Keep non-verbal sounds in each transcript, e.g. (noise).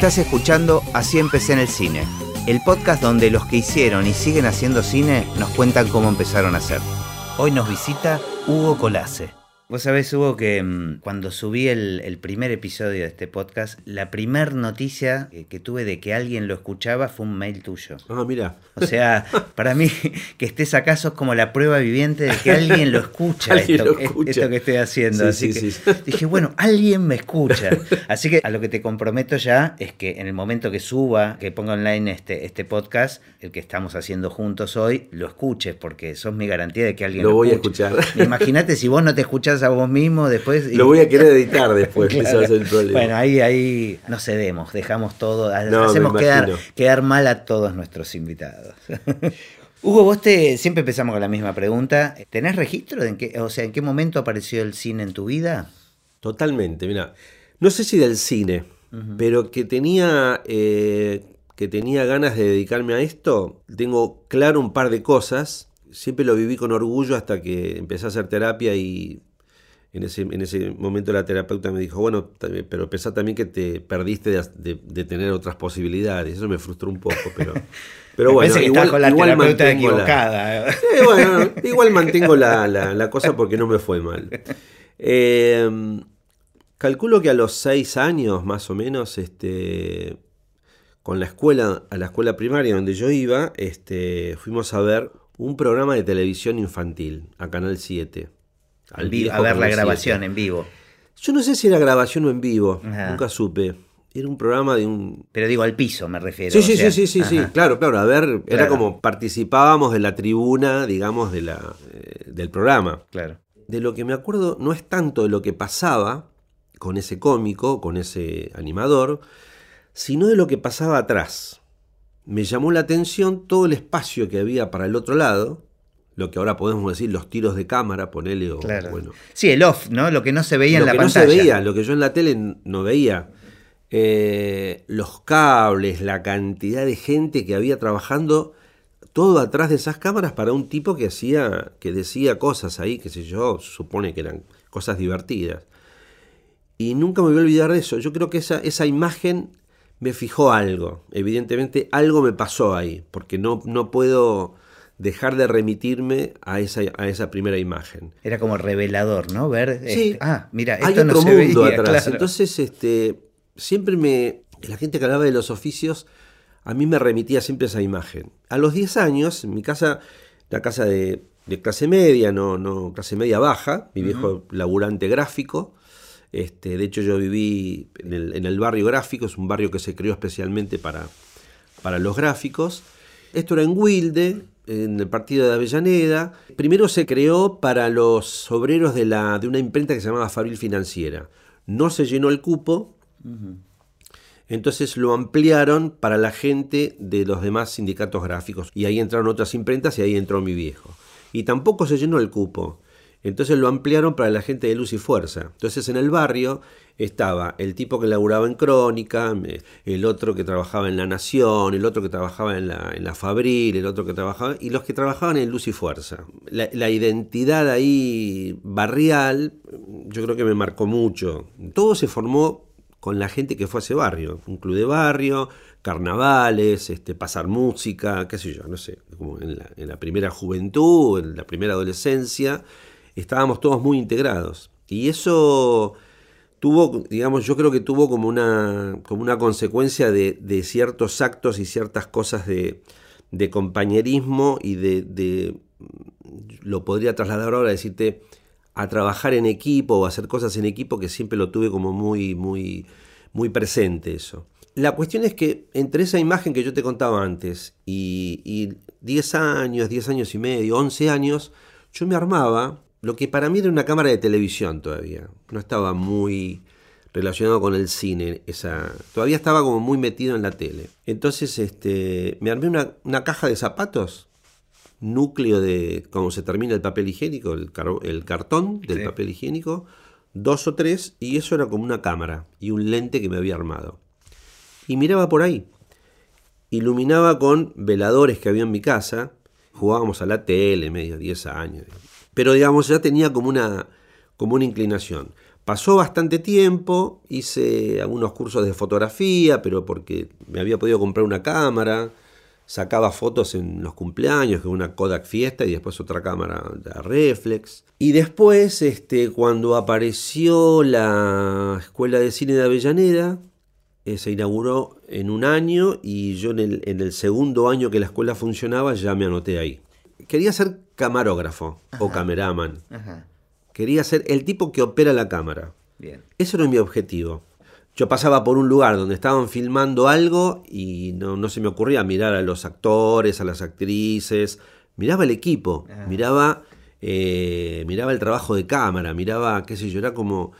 Estás escuchando Así empecé en el cine, el podcast donde los que hicieron y siguen haciendo cine nos cuentan cómo empezaron a hacer. Hoy nos visita Hugo Colase. Vos sabés, Hugo, que mm, cuando subí el, el primer episodio de este podcast, la primer noticia que, que tuve de que alguien lo escuchaba fue un mail tuyo. Ah, mira. O sea, (laughs) para mí que estés acá sos como la prueba viviente de que alguien lo escucha, (laughs) Alguien esto, lo escucha. esto que estoy haciendo. Sí, Así sí, que sí. (laughs) dije, bueno, alguien me escucha. Así que a lo que te comprometo ya es que en el momento que suba, que ponga online este, este podcast, el que estamos haciendo juntos hoy, lo escuches, porque sos mi garantía de que alguien Lo lo, voy a escuchar. Imagínate si vos no te escuchás a vos mismo después. y- Lo voy a querer editar después, (laughs) Claro. ese el problema. Bueno, ahí, ahí no cedemos, dejamos todo, No, hacemos quedar, quedar mal a todos nuestros invitados. (laughs) Hugo, vos te, siempre empezamos con la misma pregunta. ¿Tenés registro de en qué, o sea, en qué momento apareció el cine en tu vida? Totalmente, mira. No sé si del cine, pero que tenía, eh, que tenía ganas de dedicarme a esto, tengo claro un par de cosas. Siempre lo viví con orgullo hasta que empecé a hacer terapia y en ese, en ese momento la terapeuta me dijo, bueno, pero pensá también que te perdiste de, de- de tener otras posibilidades. Eso me frustró un poco, pero, (laughs) pero bueno, que igual, con la igual mantengo la- equivocada. Eh, bueno, igual mantengo la, la- la cosa porque no me fue mal. Eh, calculo que a los seis años, más o menos, este, con la escuela, a la escuela primaria donde yo iba, este, fuimos a ver un programa de televisión infantil a Canal 7. Al a ver la Canal 7. grabación en vivo. Yo no sé si era grabación o en vivo, Ajá. nunca supe. Era un programa de un, Pero digo al piso, me refiero. Sí, o sí, sea, sí, sí, sí, sí, claro, claro. A ver, era como participábamos de la tribuna, digamos, de la, eh, del programa. Claro. De lo que me acuerdo no es tanto de lo que pasaba con ese cómico, con ese animador, sino de lo que pasaba atrás. Me llamó la atención todo el espacio que había para el otro lado, lo que ahora podemos decir los tiros de cámara, ponele o Claro. bueno. Sí, el off, ¿no? Lo que no se veía lo en la que pantalla. no se veía, lo que yo en la tele no veía. Eh, los cables, la cantidad de gente que había trabajando, todo atrás de esas cámaras para un tipo que hacía, que decía cosas ahí, que sé yo, supone que eran cosas divertidas. Y nunca me voy a olvidar de eso. Yo creo que esa, esa imagen me fijó algo. Evidentemente algo me pasó ahí, porque no, no puedo dejar de remitirme a esa, a esa primera imagen. Era como revelador, ¿no? Ver. Sí. este, ah, mira, Hay esto no otro se mundo veía, atrás. claro. Entonces, este, siempre me. La gente que hablaba de los oficios, a mí me remitía siempre esa imagen. A los 10 años, en mi casa, la casa de, de clase media, no, no, clase media baja, mi viejo laburante gráfico. Este, de hecho, yo viví en el, en el barrio gráfico, es un barrio que se creó especialmente para, para los gráficos. Esto era en Wilde, en el partido de Avellaneda. Primero se creó para los obreros de, la, de una imprenta que se llamaba Fabril Financiera. No se llenó el cupo, entonces lo ampliaron para la gente de los demás sindicatos gráficos. Y ahí entraron otras imprentas y ahí entró mi viejo. Y tampoco se llenó el cupo. Entonces lo ampliaron para la gente de Luz y Fuerza. Entonces en el barrio estaba el tipo que laburaba en Crónica, me- el otro que trabajaba en La Nación, el otro que trabajaba en la, en la Fabril, el otro que trabajaba... Y los que trabajaban en Luz y Fuerza. La, la identidad ahí barrial yo creo que me marcó mucho. Todo se formó con la gente que fue a ese barrio, un club de barrio, carnavales, este, pasar música, qué sé yo, no sé, como en la, en la primera juventud, en la primera adolescencia, estábamos todos muy integrados. Y eso tuvo, digamos, yo creo que tuvo como una, como una consecuencia de, ciertos actos y ciertas cosas de, compañerismo y de, lo podría trasladar ahora, decirte, a trabajar en equipo o a hacer cosas en equipo que siempre lo tuve como muy, muy, muy presente eso. La cuestión es que entre esa imagen que yo te contaba antes y, y 10 años, 10 años y medio, 11 años, yo me armaba lo que para mí era una cámara de televisión todavía. No estaba muy relacionado con el cine. Esa, todavía estaba como muy metido en la tele. Entonces este, me armé una, una caja de zapatos núcleo de cómo se termina el papel higiénico, el, car- el cartón del Sí. papel higiénico, dos o tres, y eso era como una cámara y un lente que me había armado. Y miraba por ahí. Iluminaba con veladores que había en mi casa, jugábamos a la tele, medio 10 años. Pero digamos, ya tenía como una, como una inclinación. Pasó bastante tiempo, hice algunos cursos de fotografía, pero porque me había podido comprar una cámara, sacaba fotos en los cumpleaños, que una Kodak Fiesta y después otra cámara de reflex. Y después, este, cuando apareció la Escuela de Cine de Avellaneda, eh, se inauguró en un año y yo en el, en el, segundo año que la escuela funcionaba ya me anoté ahí. Quería ser camarógrafo o cameraman. Quería ser el tipo que opera la cámara. Bien. Eso era mi objetivo. Yo pasaba por un lugar donde estaban filmando algo y no, no se me ocurría mirar a los actores, a las actrices. Miraba el equipo, miraba, eh, miraba el trabajo de cámara, miraba, qué sé yo, era como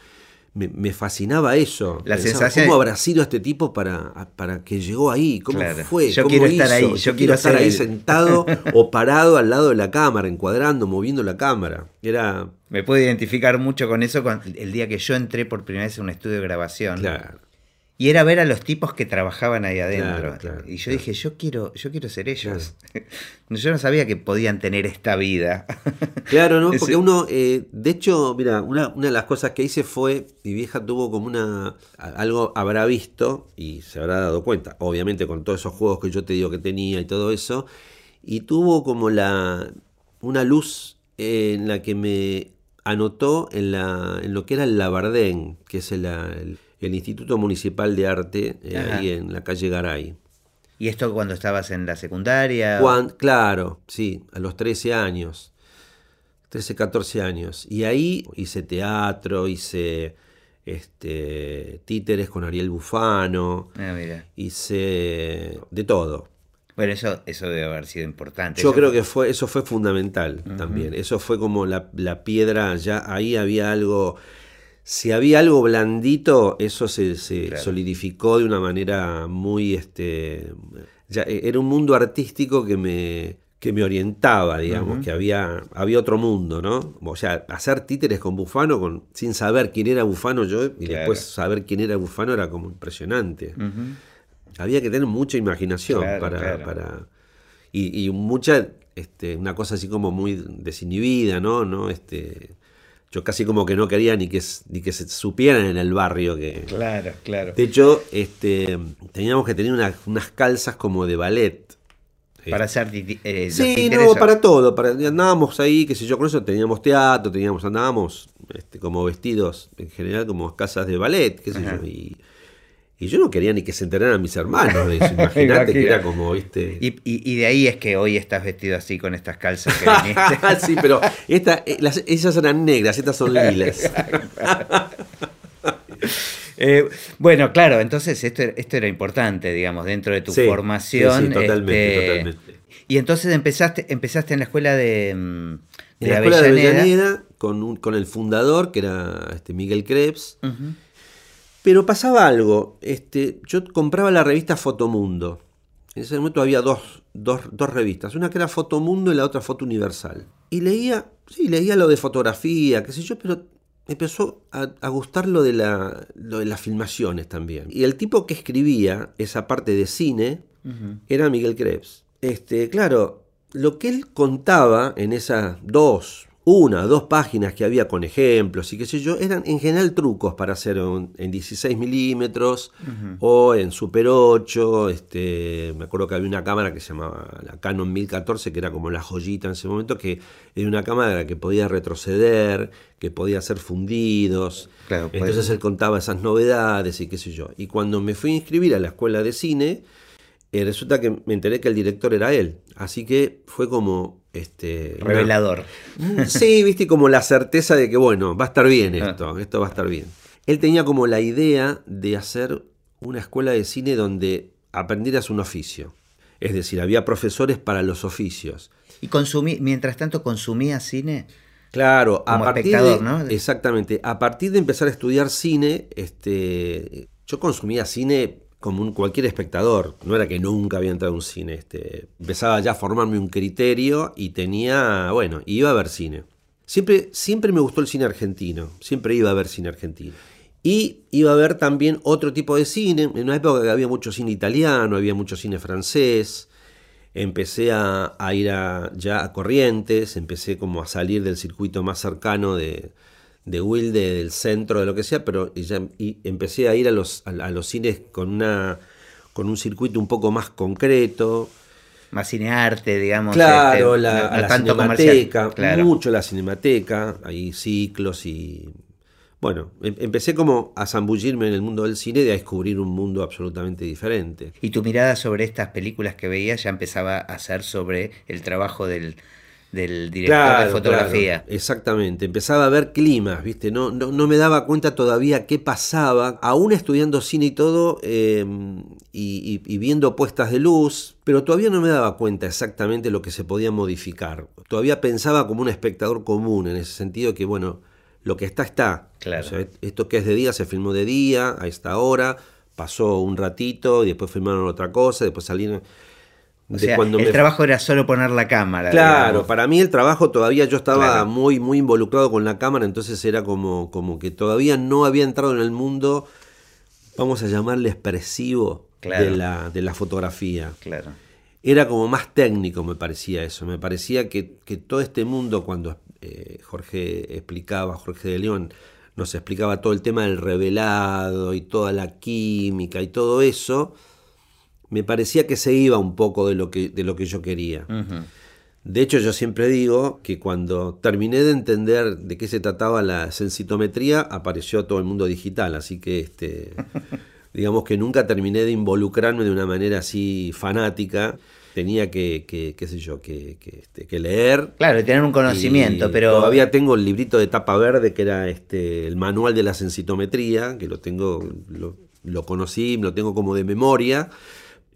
me, fascinaba eso. La sensación ¿Cómo habrá sido este tipo para, para que llegó ahí? ¿Cómo fue? Yo ¿Cómo quiero estar ahí. Yo, quiero estar ahí sentado (laughs) o parado al lado de la cámara, encuadrando, moviendo la cámara. Era... Me puedo identificar mucho con eso el día que yo entré por primera vez en un estudio de grabación. Claro. Y era ver a los tipos que trabajaban ahí adentro. y yo dije, yo quiero, yo quiero ser ellos. (laughs) yo no sabía que podían tener esta vida. (laughs) Claro, ¿no? Porque uno, eh, de hecho, mira, una, una, de las cosas que hice fue, mi vieja tuvo como una, algo habrá visto y se habrá dado cuenta, obviamente con todos esos juegos que yo te digo que tenía y todo eso, y tuvo como la, una luz en la que me anotó en, la, en lo que era el Labardén, que es el el Instituto Municipal de Arte eh, ahí en la calle Garay. ¿Y esto cuando estabas en la secundaria? claro, sí, a los 13 años. 13, 14 años. Y ahí hice teatro, hice este, títeres con Ariel Bufano. Ah, hice de todo. Bueno, eso, eso debe haber sido importante. Yo creo que fue, eso fue fundamental también. Eso fue como la, la, piedra, ya ahí había algo si había algo blandito, eso se, solidificó de una manera muy... Este, ya, e, era un mundo artístico que me, que me orientaba, digamos, que había, había otro mundo, ¿no? O sea, hacer títeres con Bufano, con, sin saber quién era Bufano yo, y después saber quién era Bufano era como impresionante. Había que tener mucha imaginación para, para... Y, y mucha, este, una cosa así como muy desinhibida, ¿no? ¿no? Este, yo casi como que no quería ni que, ni que se supieran en el barrio que... Claro, claro. De hecho, este, teníamos que tener unas calzas como de ballet. Para hacer eh, Sí, no, para todo. Para, andábamos ahí, qué sé yo, con eso teníamos teatro, teníamos, andábamos este, como vestidos en general como casas de ballet, qué sé yo. Y, y yo no quería ni que se enteraran mis hermanos de eso. (laughs) Imagínate que era como, viste. Y, y, de ahí es que hoy estás vestido así con estas calzas que (laughs) viniste. sí, pero esta, eh, las, esas eran negras, estas son lilas. (laughs) Eh, bueno, claro, entonces esto, esto era importante, digamos, dentro de tu formación. Sí, totalmente, este, totalmente. Y entonces empezaste, empezaste en la escuela de, de en la escuela de Avellaneda con, un, con el fundador, que era este, Miguel Krebs. Pero pasaba algo, este, yo compraba la revista Fotomundo. En ese momento había dos, dos, revistas, una que era Fotomundo y la otra Foto Universal. Y leía, sí, leía lo de fotografía, qué sé yo, pero empezó a, gustar lo de, la, lo de las filmaciones también. Y el tipo que escribía esa parte de cine era Miguel Krebs. Este, claro, lo que él contaba en esas dos, una o dos páginas que había con ejemplos y qué sé yo, eran en general trucos para hacer en 16 milímetros o en Super 8. Este, me acuerdo que había una cámara que se llamaba la Canon 1014, que era como la joyita en ese momento, que era una cámara que podía retroceder, que podía hacer fundidos. Entonces él contaba esas novedades y qué sé yo. Y cuando me fui a inscribir a la escuela de cine, eh, resulta que me enteré que el director era él. Así que fue como. Este, Revelador. sí, viste, como la certeza de que, bueno, va a estar bien ah. esto, esto va a estar bien. Él tenía como la idea de hacer una escuela de cine donde aprendieras un oficio. Es decir, había profesores para los oficios. ¿Y consumí, mientras tanto consumía cine? Claro, a partir de, ¿no? Exactamente. A partir de empezar a estudiar cine, este, yo consumía cine como cualquier espectador. No era que nunca había entrado a un cine. Este, empezaba ya a formarme un criterio y tenía, bueno, iba a ver cine. Siempre, siempre me gustó el cine argentino. Siempre iba a ver cine argentino. Y iba a ver también otro tipo de cine. En una época que había mucho cine italiano, había mucho cine francés. Empecé a, ir ya a Corrientes, empecé como a salir del circuito más cercano de, de Wilde, del centro, de lo que sea, pero ya, y empecé a ir a los, a, los cines con, una, con un circuito un poco más concreto. Más cinearte, digamos. Claro, este, la, a la cinemateca, mucho la cinemateca, hay ciclos y... Bueno, em, empecé como a zambullirme en el mundo del cine y a descubrir un mundo absolutamente diferente. Y tu mirada sobre estas películas que veías ya empezaba a ser sobre el trabajo del, del director de fotografía. exactamente, empezaba a ver climas, ¿viste? No, no, me daba cuenta todavía qué pasaba, aún estudiando cine y todo, em, y, viendo puestas de luz, pero todavía no me daba cuenta exactamente lo que se podía modificar. Todavía pensaba como un espectador común, en ese sentido que, bueno, lo que está, está. Claro. esto que es de día se filmó de día, a esta hora, pasó un ratito, y después filmaron otra cosa, después salieron el trabajo era solo poner la cámara. Claro, para mí el trabajo todavía yo estaba muy, muy involucrado con la cámara, entonces era como, como que todavía no había entrado en el mundo, vamos a llamarle expresivo de, la, de la fotografía. Claro. Era como más técnico, me parecía eso. Me parecía que, todo este mundo, cuando eh, Jorge explicaba, Jorge de León, nos explicaba todo el tema del revelado y toda la química y todo eso me parecía que se iba un poco de lo que, de lo que yo quería. De hecho, yo siempre digo que cuando terminé de entender de qué se trataba la sensitometría, apareció todo el mundo digital, así que este, (laughs) digamos que nunca terminé de involucrarme de una manera así fanática. Tenía que, qué sé yo, que, este, que, leer. Claro, tener un conocimiento, pero... Todavía tengo el librito de tapa verde, que era este, el manual de la sensitometría, que lo tengo, lo, lo conocí, lo tengo como de memoria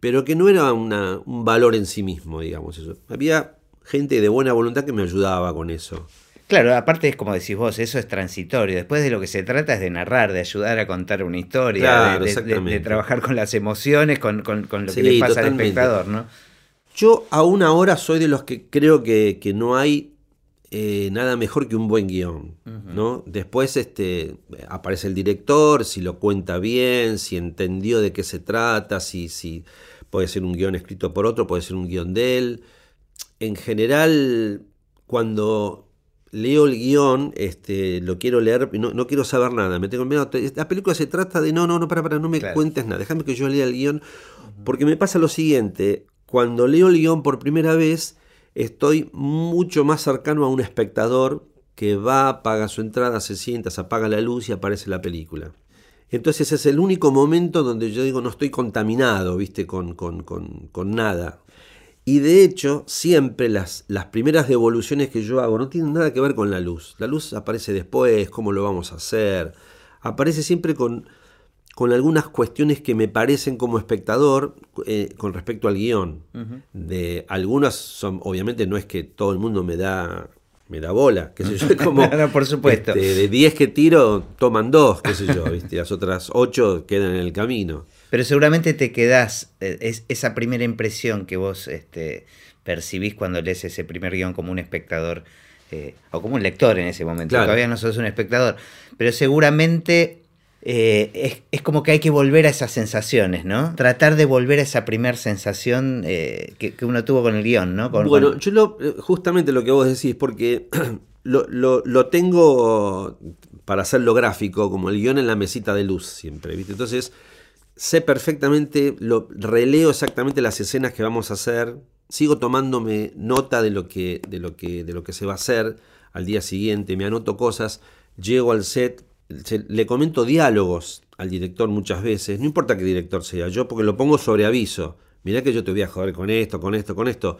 pero que no era un valor en sí mismo, digamos eso. Había gente de buena voluntad que me ayudaba con eso. Claro, aparte es como decís vos, eso es transitorio. Después de lo que se trata es de narrar, de ayudar a contar una historia, de, trabajar con las emociones, con, lo que le pasa al espectador, ¿no? Yo aún ahora soy de los que creo que, no hay eh, nada mejor que un buen guion, ¿no? Después este, aparece el director, si lo cuenta bien, si entendió de qué se trata, si, si puede ser un guion escrito por otro, puede ser un guion de él. En general, cuando leo el guion, este, lo quiero leer, no, no quiero saber nada, me tengo miedo. La película se trata de no, no, no, para, para, no me cuentes nada, déjame que yo lea el guion, porque me pasa lo siguiente, cuando leo el guion por primera vez, estoy mucho más cercano a un espectador que va, paga su entrada, se sienta, se apaga la luz y aparece la película. Entonces es el único momento donde yo digo no estoy contaminado, viste, con, con, nada. Y de hecho, siempre las, las, primeras devoluciones que yo hago no tienen nada que ver con la luz. La luz aparece después, cómo lo vamos a hacer. Aparece siempre con, con algunas cuestiones que me parecen como espectador eh, con respecto al guion. De algunas son, obviamente no es que todo el mundo me da me da bola, qué sé yo, (laughs) como por supuesto. Este, de 10 que tiro, toman dos, qué sé yo, ¿viste? las otras 8 quedan en el camino. Pero seguramente te quedás, eh, es, esa primera impresión que vos este, percibís cuando lees ese primer guion como un espectador, eh, o como un lector en ese momento, todavía no sos un espectador, pero seguramente eh, es, como que hay que volver a esas sensaciones, ¿no? Tratar de volver a esa primera sensación eh, que, uno tuvo con el guion, ¿no? bueno, yo lo, eh, justamente lo que vos decís, porque (clears throat) lo, tengo para hacerlo gráfico, como el guion en la mesita de luz siempre, ¿viste? Entonces, sé perfectamente, lo, releo exactamente las escenas que vamos a hacer, sigo tomándome nota de lo que, de lo que, de lo que se va a hacer al día siguiente, me anoto cosas, llego al set, le comento diálogos al director muchas veces, no importa qué director sea, yo porque lo pongo sobre aviso. Mirá que yo te voy a joder con esto, con esto, con esto.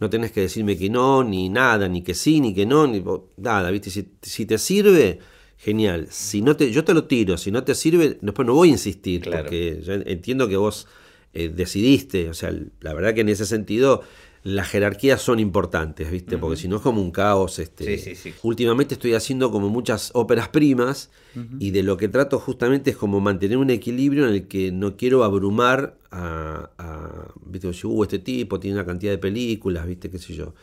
No tenés que decirme que no, ni nada, ni que sí, ni que no, ni nada, ¿viste? Si, te sirve, genial. Si no te, yo te lo tiro, si no te sirve, después no voy a insistir, porque yo entiendo que vos eh, decidiste, o sea, la verdad que en ese sentido las jerarquías son importantes, ¿viste? Porque si no es como un caos. Este, sí, sí, sí. Últimamente estoy haciendo como muchas óperas primas y de lo que trato justamente es como mantener un equilibrio en el que no quiero abrumar a, a ¿viste? Uh, este tipo tiene una cantidad de películas, ¿viste? ¿Qué sé yo?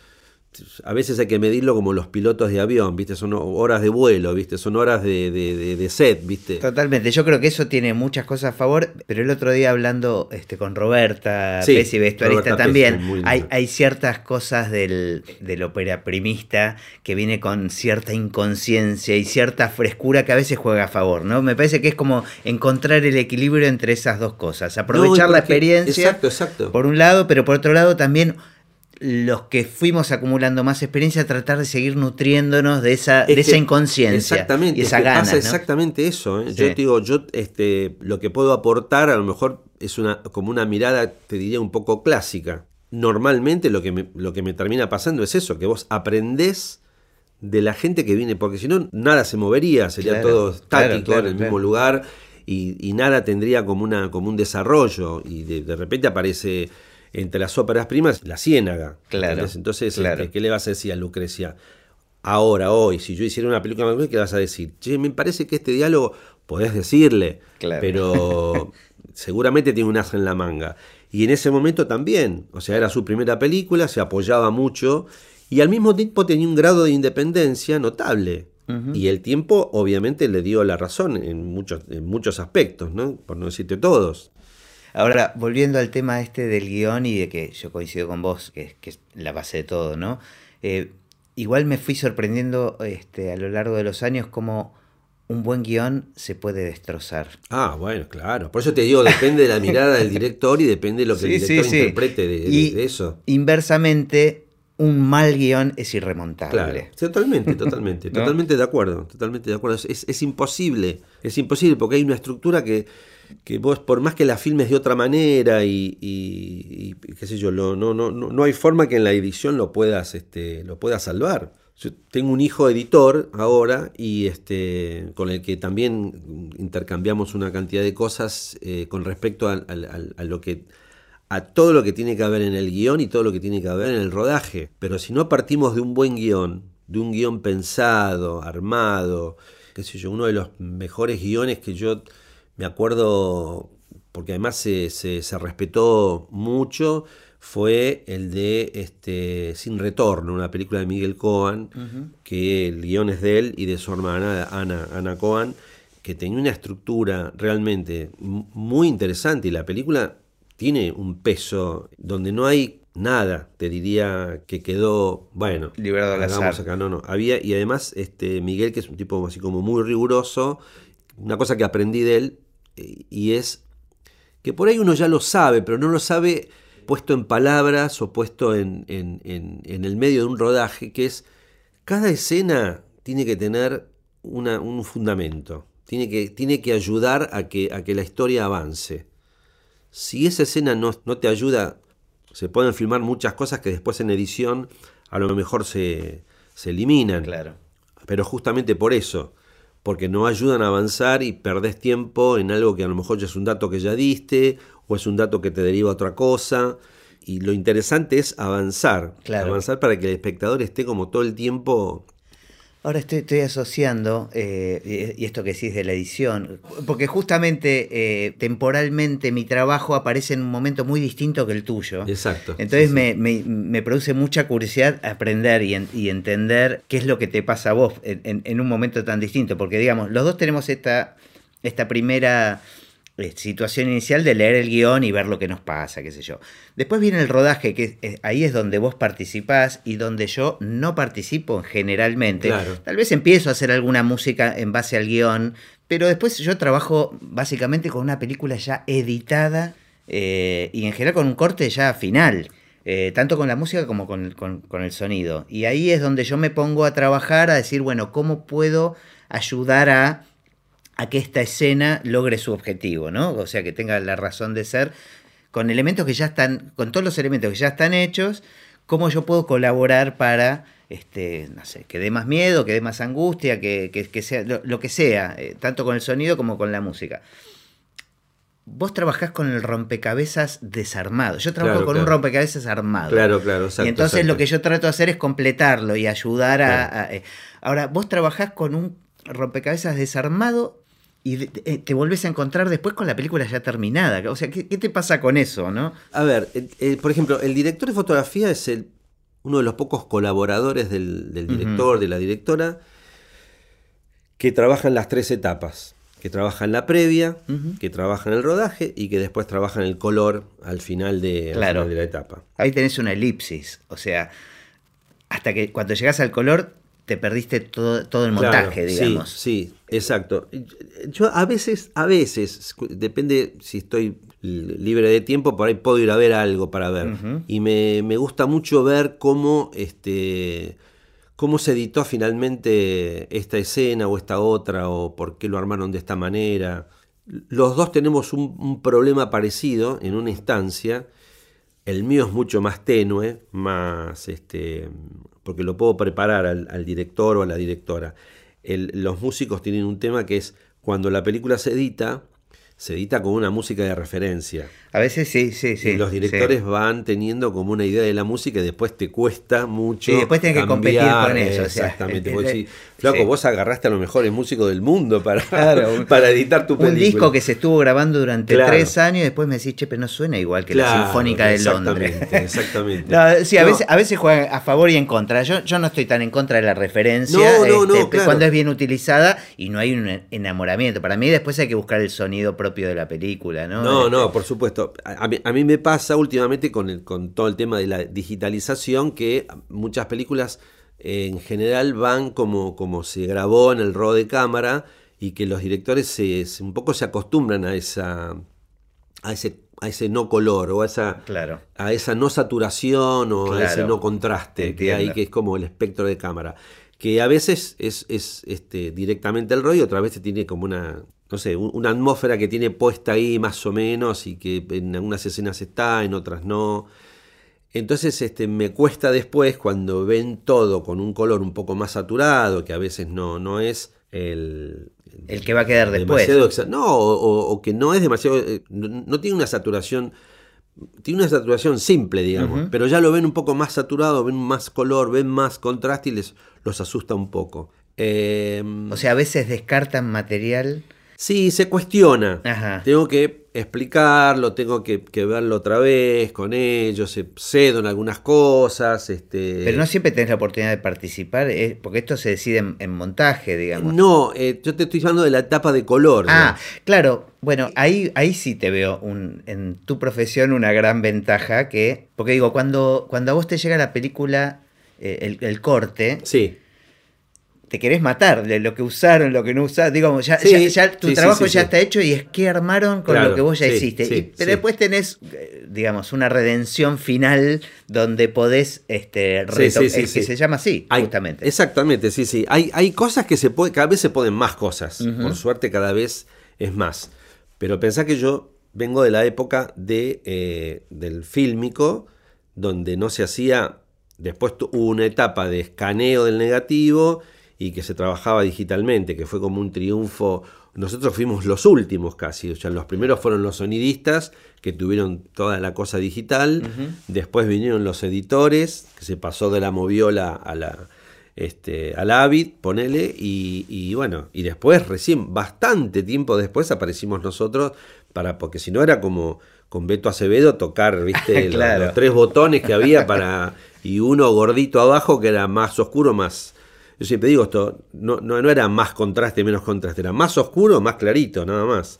A veces hay que medirlo como los pilotos de avión, ¿viste? Son horas de vuelo, ¿viste? Son horas de, de, set, ¿viste? Totalmente. Yo creo que eso tiene muchas cosas a favor, pero el otro día hablando este, con Roberta sí, Pesci, vestuarista también, hay, hay, ciertas cosas del, del opera primista que viene con cierta inconsciencia y cierta frescura que a veces juega a favor, ¿no? Me parece que es como encontrar el equilibrio entre esas dos cosas. Aprovechar la experiencia. Exacto, exacto. Por un lado, pero por otro lado también los que fuimos acumulando más experiencia, tratar de seguir nutriéndonos de esa, de esa inconsciencia. Exactamente, y esa gana, pasa exactamente eso. ¿eh? Yo digo, yo este, lo que puedo aportar a lo mejor es una, como una mirada, te diría, un poco clásica. Normalmente lo que me, lo que me termina pasando es eso, que vos aprendés de la gente que viene, porque si no, nada se movería, sería todo estático en el mismo lugar y, nada tendría como, una, como un desarrollo. Y de repente aparece entre las óperas primas, La Ciénaga. Claro. Entonces, este, ¿qué le vas a decir a Lucrecia? Ahora, hoy, si yo hiciera una película, ¿qué vas a decir? Che, me parece que este diálogo podés decirle, pero (laughs) seguramente tiene un as en la manga. Y en ese momento también, o sea, era su primera película, se apoyaba mucho y al mismo tiempo tenía un grado de independencia notable. Y el tiempo obviamente le dio la razón en muchos, en muchos aspectos, ¿no? por no decirte todos. Ahora, volviendo al tema este del guion y de que yo coincido con vos, que, es la base de todo, ¿no? Eh, igual me fui sorprendiendo este, a lo largo de los años cómo un buen guion se puede destrozar. Ah, bueno, claro. Por eso te digo, depende de la mirada del director y depende de lo que (laughs) el director interprete de, eso. Inversamente, un mal guion es irremontable. Claro, totalmente, totalmente, (laughs) totalmente de acuerdo, totalmente de acuerdo. Es, es, imposible, es imposible porque hay una estructura que que vos, por más que la filmes de otra manera y, qué sé yo, no, no, no, no hay forma que en la edición lo puedas, este, lo puedas salvar. Yo tengo un hijo editor ahora y este, con el que también intercambiamos una cantidad de cosas eh, con respecto a, lo que a todo lo que tiene que haber en el guion y todo lo que tiene que haber en el rodaje. Pero si no partimos de un buen guion, de un guion pensado, armado, qué sé yo, uno de los mejores guiones que yo me acuerdo, porque además se, se, respetó mucho, fue el de este, Sin Retorno, una película de Miguel Cohen, que el guion es de él y de su hermana Ana, Ana Cohen, que tenía una estructura realmente muy interesante y la película tiene un peso donde no hay nada, te diría que quedó, bueno, liberado al azar. acá, no, no, había y además este Miguel que es un tipo así como muy riguroso, una cosa que aprendí de él y es que por ahí uno ya lo sabe, pero no lo sabe puesto en palabras o puesto en, el medio de un rodaje, que es cada escena tiene que tener un fundamento, tiene que, tiene que ayudar a que, a que la historia avance. Si esa escena no, no te ayuda, se pueden filmar muchas cosas que después en edición a lo mejor se, se eliminan. Claro. Pero justamente por eso, porque no ayudan a avanzar y perdés tiempo en algo que a lo mejor ya es un dato que ya diste o es un dato que te deriva a otra cosa. Y lo interesante es avanzar, avanzar para que el espectador esté como todo el tiempo Ahora estoy, estoy asociando, eh, y esto que decís de la edición, porque justamente eh, temporalmente mi trabajo aparece en un momento muy distinto que el tuyo. Exacto. Entonces Me, me, produce mucha curiosidad aprender y, y, entender qué es lo que te pasa a vos en, en, un momento tan distinto, porque digamos, los dos tenemos esta, esta primera situación inicial de leer el guion y ver lo que nos pasa, qué sé yo. Después viene el rodaje, que eh, ahí es donde vos participás y donde yo no participo generalmente. Tal vez empiezo a hacer alguna música en base al guion, pero después yo trabajo básicamente con una película ya editada eh, y en general con un corte ya final. tanto con la música como con, con el sonido. Y ahí es donde yo me pongo a trabajar, a decir, bueno, ¿cómo puedo ayudar a a que esta escena logre su objetivo, ¿no? O sea, que tenga la razón de ser con elementos que ya están, con todos los elementos que ya están hechos, cómo yo puedo colaborar para, este, no sé, que dé más miedo, que dé más angustia, que, sea lo, que sea, eh, tanto con el sonido como con la música. Vos trabajás con el rompecabezas desarmado. Yo trabajo con un rompecabezas armado. Claro, claro. y entonces lo que yo trato de hacer es completarlo y ayudar a, eh, ahora, vos trabajás con un rompecabezas desarmado y eh, te vuelves a encontrar después con la película ya terminada. O sea, ¿qué, te pasa con eso, no? A ver, por ejemplo, el director de fotografía es el uno de los pocos colaboradores del, director, de la directora, que trabaja en las tres etapas. Que trabaja en la previa, que trabaja en el rodaje y que después trabaja en el color al final de, de la etapa. Ahí tenés una elipsis. O sea, hasta que cuando llegas al color te perdiste todo, todo el montaje, digamos. Sí, sí, exacto. Yo a veces, a veces, depende si estoy libre de tiempo, por ahí puedo ir a ver algo para ver. Y me, gusta mucho ver cómo, este, cómo se editó finalmente esta escena o esta otra, o por qué lo armaron de esta manera. Los dos tenemos un, un problema parecido en una instancia. El mío es mucho más tenue, más este, porque lo puedo preparar al, director o a la directora. los músicos tienen un tema que es cuando la película se edita, se edita con una música de referencia. A veces sí, sí, sí. Y los directores van teniendo como una idea de la música y después te cuesta mucho. Y después tienes que competir con eso. Exactamente. flaco, vos agarraste a los mejores músicos del mundo para, (laughs) (laughs) para editar tu película. Un disco que se estuvo grabando durante tres años y después me decís, che, pero no suena igual que la Sinfónica de Londres. Exactamente. (laughs) sí, a, veces, a veces juega a favor y en contra. Yo, yo no estoy tan en contra de la referencia. No, no, este, Cuando es bien utilizada y no hay un enamoramiento. Para mí después hay que buscar el sonido propio de la película, ¿no? No, no, este, por supuesto a mí, me pasa últimamente con, con todo el tema de la digitalización que muchas películas en general van como, como se grabó en el RAW de cámara y que los directores se, un poco se acostumbran a esa a ese a ese no color o a esa claro. a esa no saturación o a ese no contraste que hay que es como el espectro de cámara que a veces es, es este, directamente el y otra vez tiene como una no sé, una atmósfera que tiene puesta ahí más o menos y que en algunas escenas está, en otras no. Entonces este, me cuesta después cuando ven todo con un color un poco más saturado, que a veces no, no es el, el que va a quedar después. No, o, que no es demasiado, eh, no, tiene una saturación, tiene una saturación simple, digamos, pero ya lo ven un poco más saturado, ven más color, ven más contraste y les los asusta un poco. Em, o sea, a veces descartan material Sí, se cuestiona. Tengo que explicarlo, tengo que, verlo otra vez con ellos, cedo en algunas cosas. Este... Pero no siempre tenés la oportunidad de participar, eh, porque esto se decide en, montaje, digamos. No, eh, yo te estoy hablando de la etapa de color. Ah, claro. Bueno, ahí, ahí sí te veo un, en tu profesión una gran ventaja que, porque digo, cuando, cuando a vos te llega la película, eh, el, el corte, sí te querés matar de lo que usaron, lo que no usaron. Digamos, ya, ya, tu trabajo ya está hecho y es que armaron con lo que vos ya hiciste. pero después tenés, eh, digamos, una redención final donde podés este, que se llama así, justamente. Exactamente, sí, sí. Hay, hay cosas que se puede, cada vez se pueden más cosas. Por suerte, cada vez es más. Pero pensá que yo vengo de la época de, eh, del fílmico, donde no se hacía. Después hubo una etapa de escaneo del negativo y que se trabajaba digitalmente, que fue como un triunfo. Nosotros fuimos los últimos casi, o sea, los primeros fueron los sonidistas que tuvieron toda la cosa digital, después vinieron los editores, que se pasó de la moviola a la, este, al Avid, ponele, y, bueno, y después, recién, bastante tiempo después, aparecimos nosotros, para, porque si no era como con Beto Acevedo tocar, viste, (laughs) los, tres botones que había para, y uno gordito abajo que era más oscuro, más, yo siempre digo esto, no, no, era más contraste, menos contraste, era más oscuro, más clarito, nada más.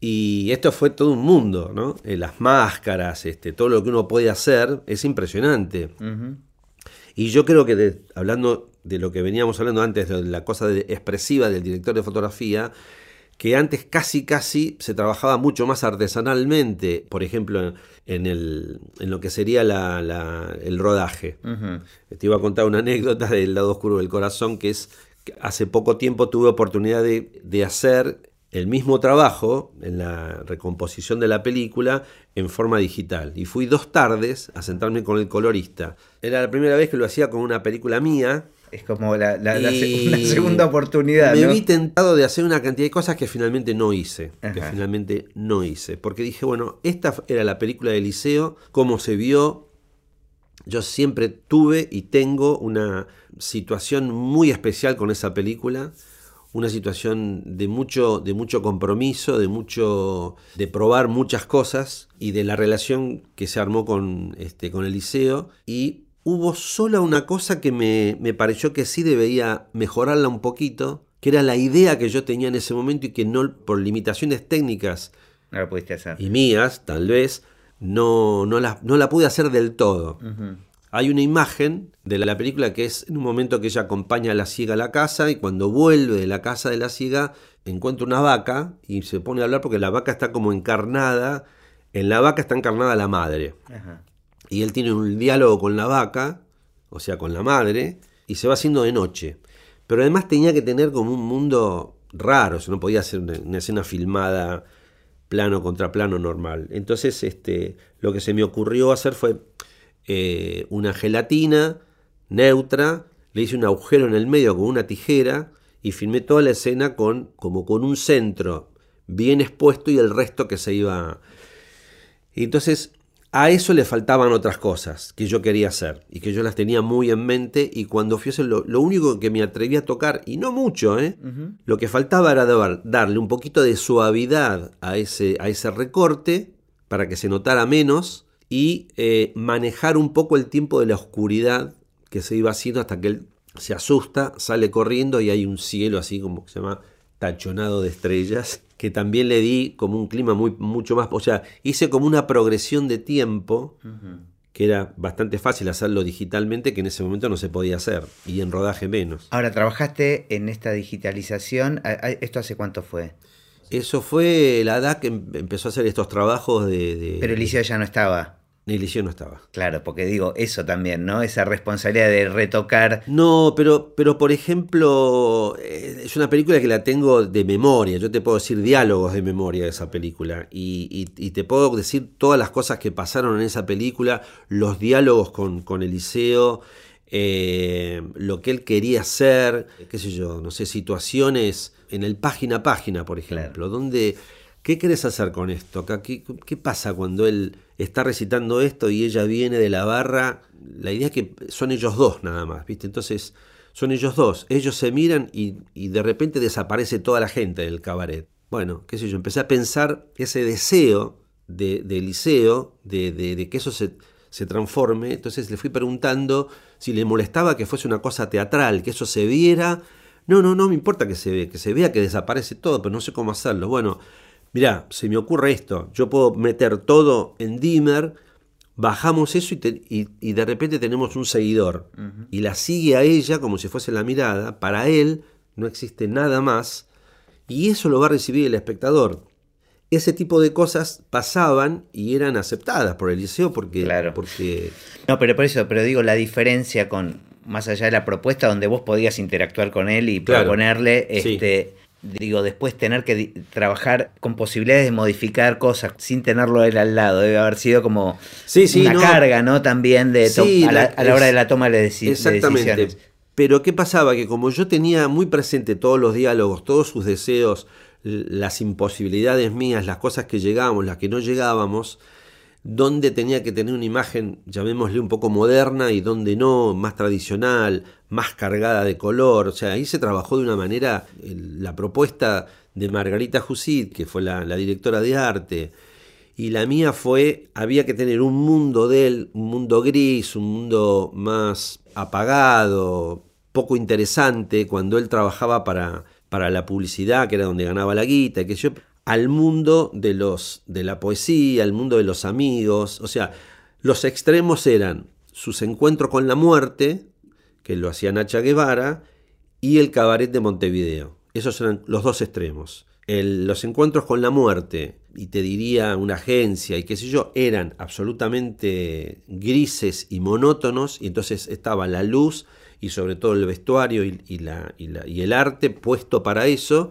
Y esto fue todo un mundo, ¿no? Eh, las máscaras, este, todo lo que uno puede hacer es impresionante. Y yo creo que, hablando de lo que veníamos hablando antes, de la cosa expresiva del director de fotografía, que antes casi casi se trabajaba mucho más artesanalmente, por ejemplo, en, el, en lo que sería la, el rodaje. Te iba a contar una anécdota del lado oscuro del corazón, que es que hace poco tiempo tuve oportunidad de, de hacer el mismo trabajo en la recomposición de la película en forma digital. Y fui dos tardes a sentarme con el colorista. Era la primera vez que lo hacía con una película mía, es como la, (laughs) segunda oportunidad. Me vi tentado de hacer una cantidad de cosas que finalmente no hice. Que finalmente no hice. Porque dije, bueno, esta era la película de Liceo, cómo se vio. Yo siempre tuve y tengo una situación muy especial con esa película. Una situación de mucho, de mucho compromiso, de mucho. de probar muchas cosas y de la relación que se armó con, este, con el liceo. Y hubo solo una cosa que me, me pareció que sí debía mejorarla un poquito, que era la idea que yo tenía en ese momento y que no por limitaciones técnicas No lo pudiste hacer. y mías, tal vez, no, no, la, no la pude hacer del todo. Hay una imagen de la película que es en un momento que ella acompaña a la ciega a la casa y cuando vuelve de la casa de la ciega encuentra una vaca y se pone a hablar porque la vaca está como encarnada, en la vaca está encarnada la madre. Ajá. Y él tiene un diálogo con la vaca, o sea, con la madre, y se va haciendo de noche. Pero además tenía que tener como un mundo raro, no podía ser una, escena filmada plano contra plano normal. Entonces, este, lo que se me ocurrió hacer fue eh, una gelatina neutra, le hice un agujero en el medio con una tijera y filmé toda la escena con, como con un centro bien expuesto y el resto que se iba... Entonces a eso le faltaban otras cosas que yo quería hacer y que yo las tenía muy en mente y cuando fui a hacer lo, lo único que me atreví a tocar, y no mucho, ¿eh? Lo que faltaba era dar- darle un poquito de suavidad a ese, a ese recorte para que se notara menos y eh, manejar un poco el tiempo de la oscuridad que se iba haciendo hasta que él se asusta, sale corriendo y hay un cielo así como que se llama tachonado de estrellas, que también le di como un clima muy, mucho más, o sea, hice como una progresión de tiempo que era bastante fácil hacerlo digitalmente, que en ese momento no se podía hacer, y en rodaje menos. Ahora, trabajaste en esta digitalización. ¿Esto hace cuánto fue? Eso fue la edad que em- empezó a hacer estos trabajos de... de Pero Eliseo ya no estaba. Eliseo no estaba. Claro, porque digo, eso también, ¿no? Esa responsabilidad de retocar. No, pero, pero por ejemplo, eh, es una película que la tengo de memoria. Yo te puedo decir diálogos de memoria de esa película. Y, y- y te puedo decir todas las cosas que pasaron en esa película, los diálogos con, con Eliseo, eh, lo que él quería hacer, qué sé yo, no sé, situaciones en el página a página, por ejemplo, donde... ¿Qué querés hacer con esto? ¿Qué, pasa cuando él está recitando esto y ella viene de la barra? La idea es que son ellos dos nada más, ¿viste? Entonces, son ellos dos. Ellos se miran y, de repente desaparece toda la gente del cabaret. Bueno, qué sé yo, empecé a pensar ese deseo de, de- de que eso se, se transforme. Entonces le fui preguntando si le molestaba que fuese una cosa teatral, que eso se viera. No, no, no me importa que se vea, que se vea que desaparece todo, pero no sé cómo hacerlo. Bueno, mirá, se me ocurre esto. Yo puedo meter todo en dimmer, bajamos eso y, te- y- y de repente tenemos un seguidor. Y la sigue a ella como si fuese la mirada. Para él no existe nada más. Y eso lo va a recibir el espectador. Ese tipo de cosas pasaban y eran aceptadas por Eliseo porque, Claro. porque No, pero por eso, pero digo, la diferencia con, más allá de la propuesta donde vos podías interactuar con él y Claro. proponerle, Sí. Digo, después tener que trabajar con posibilidades de modificar cosas sin tenerlo él al lado, debe haber sido como Sí, sí, una no. carga, ¿no? También de Sí, a, la, la- a la hora de la toma de, deci- de Exactamente. decisiones. Pero ¿qué pasaba? Que como yo tenía muy presente todos los diálogos, todos sus deseos, las imposibilidades mías, las cosas que llegábamos, las que no llegábamos, donde tenía que tener una imagen, llamémosle un poco moderna y donde no, más tradicional, más cargada de color. O sea, ahí se trabajó de una manera, la propuesta de Margarita Jusid, que fue la, la directora de arte, y la mía fue, había que tener un mundo de él, un mundo gris, un mundo más apagado, poco interesante, cuando él trabajaba para, para la publicidad, que era donde ganaba la guita, que yo, al mundo de, los, de la poesía, al mundo de los amigos, o sea, los extremos eran sus encuentros con la muerte, que lo hacía Nacha Guevara, y el cabaret de Montevideo. Esos eran los dos extremos. Los encuentros con la muerte, y te diría una agencia y qué sé yo, eran absolutamente grises y monótonos, y entonces estaba la luz y sobre todo el vestuario y, y la- y el arte puesto para eso,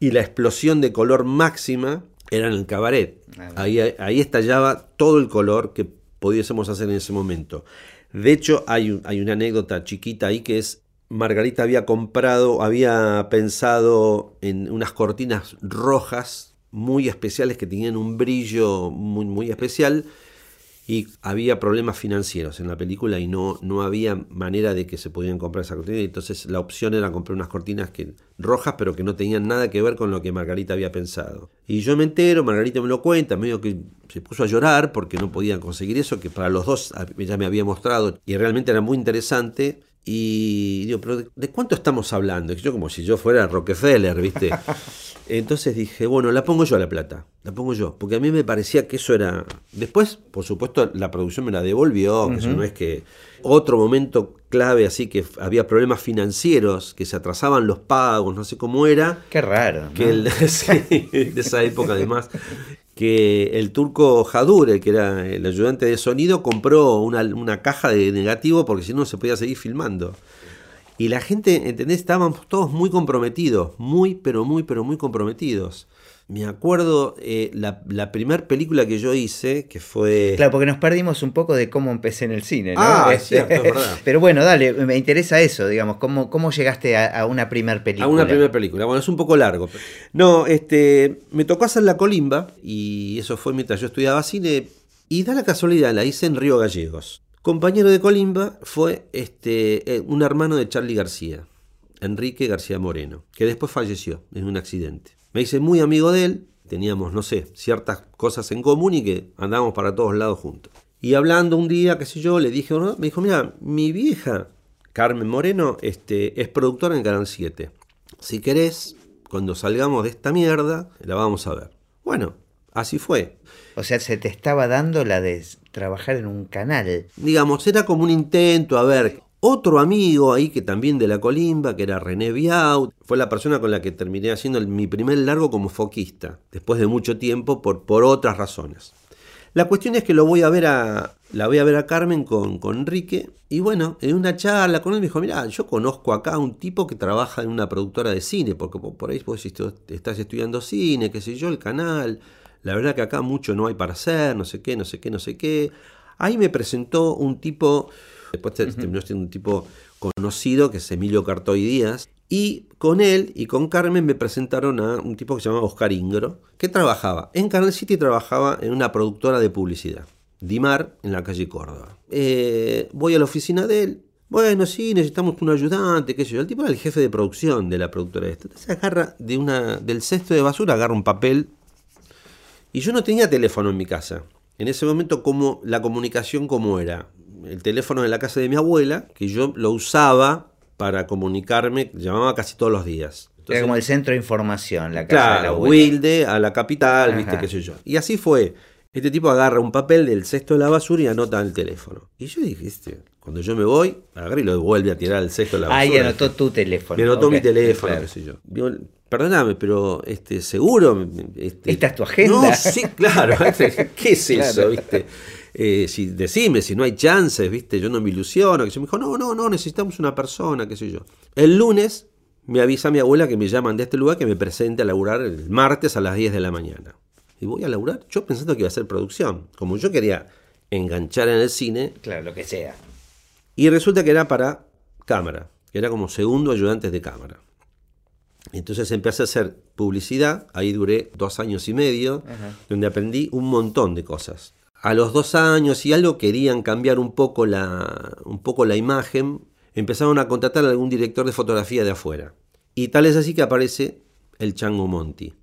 y la explosión de color máxima era en el cabaret. Ah, Ahí, ahí estallaba todo el color que pudiésemos hacer en ese momento. De hecho, hay, un- hay una anécdota chiquita ahí que es, Margarita había comprado, había pensado en unas cortinas rojas muy especiales que tenían un brillo muy, muy especial y había problemas financieros en la película y no, no había manera de que se pudieran comprar esas cortinas. Entonces la opción era comprar unas cortinas que, rojas, pero que no tenían nada que ver con lo que Margarita había pensado. Y yo me entero, Margarita me lo cuenta, medio que se puso a llorar porque no podían conseguir eso, que para los dos ella me había mostrado y realmente era muy interesante. Y digo, pero ¿de, cuánto estamos hablando? Yo como si yo fuera Rockefeller, ¿viste? (laughs) Entonces dije, bueno, la pongo yo a la plata, la pongo yo, porque a mí me parecía que eso era... Después, por supuesto, la producción me la devolvió, que eso no es que... Otro momento clave, así que había problemas financieros, que se atrasaban los pagos, no sé cómo era. Qué raro. Que (laughs) de esa época además, (laughs) que el turco Jadure, que era el ayudante de sonido, compró una, una caja de negativo porque si no se podía seguir filmando. Y la gente, ¿entendés? Estábamos todos muy comprometidos, muy, pero muy, pero muy comprometidos. Me acuerdo eh, la, la primera película que yo hice, que fue... Claro, porque nos perdimos un poco de cómo empecé en el cine, ¿no? Ah, es cierto, es verdad. (laughs) Pero bueno, dale, me interesa eso, digamos, ¿cómo, cómo llegaste a, una primera película? A una primera película, bueno, es un poco largo. No, este, me tocó hacer La Colimba, y eso fue mientras yo estudiaba cine, y da la casualidad, la hice en Río Gallegos. Compañero de Colimba fue este, eh, un hermano de Charlie García, Enrique García Moreno, que después falleció en un accidente. Me hice muy amigo de él, teníamos, no sé, ciertas cosas en común y que andábamos para todos lados juntos. Y hablando un día, qué sé yo, le dije, me dijo, mira, mi vieja, Carmen Moreno, este, es productora en Canal 7. Si querés, cuando salgamos de esta mierda, la vamos a ver. Bueno, así fue. O sea, se te estaba dando la de trabajar en un canal. Digamos, era como un intento, a ver, otro amigo ahí que también de la colimba, que era René Biaut, fue la persona con la que terminé haciendo mi primer largo como foquista, después de mucho tiempo por, por otras razones. La cuestión es que lo voy a ver a, la voy a ver a Carmen con, con Enrique. Y bueno, en una charla con él me dijo, mira, yo conozco acá a un tipo que trabaja en una productora de cine, porque por ahí vos estás estudiando cine, qué sé yo, el canal. La verdad que acá mucho no hay para hacer, no sé qué, no sé qué, no sé qué. Ahí me presentó un tipo, después terminó siendo un tipo conocido, que es Emilio Cartoy Díaz, y con él y con Carmen me presentaron a un tipo que se llamaba Oscar Ingro, que trabajaba en Canal City, trabajaba en una productora de publicidad, Dimar, en la calle Córdoba. Eh, voy a la oficina de él, bueno, sí, necesitamos un ayudante, qué sé yo. El tipo era el jefe de producción de la productora esta. Entonces agarra de una, del cesto de basura, agarra un papel. Y yo no tenía teléfono en mi casa. En ese momento, como la comunicación, ¿cómo era? El teléfono de la casa de mi abuela, que yo lo usaba para comunicarme, llamaba casi todos los días. era como el centro de información, la casa claro, de la abuela. Wilde, a la capital, viste, qué sé yo. Y así fue. Este tipo agarra un papel del cesto de la basura y anota el teléfono. Y yo dije, este, cuando yo me voy, agarré y lo vuelve a tirar al cesto de la basura. Ahí anotó tu teléfono. Me anotó mi teléfono, qué sé yo. Perdóname, pero este, seguro. Este, ¿Esta es tu agenda? No, sí, claro. (laughs) ¿Qué es eso, viste? Eh, si, decime, si no hay chances, viste, yo no me ilusiono. Que se me dijo, no, no, no, necesitamos una persona, qué sé yo. El lunes me avisa mi abuela que me llaman de este lugar que me presente a laburar el martes a las 10 de la mañana. Y voy a laburar, yo pensando que iba a ser producción. Como yo quería enganchar en el cine. Claro, lo que sea. Y resulta que era para cámara, que era como segundo ayudante de cámara. Entonces empecé a hacer publicidad, ahí duré dos años y medio, donde aprendí un montón de cosas. A los dos años y algo querían cambiar un poco la, un poco la imagen, empezaron a contratar a algún director de fotografía de afuera. Y tal es así que aparece el Chango Monti.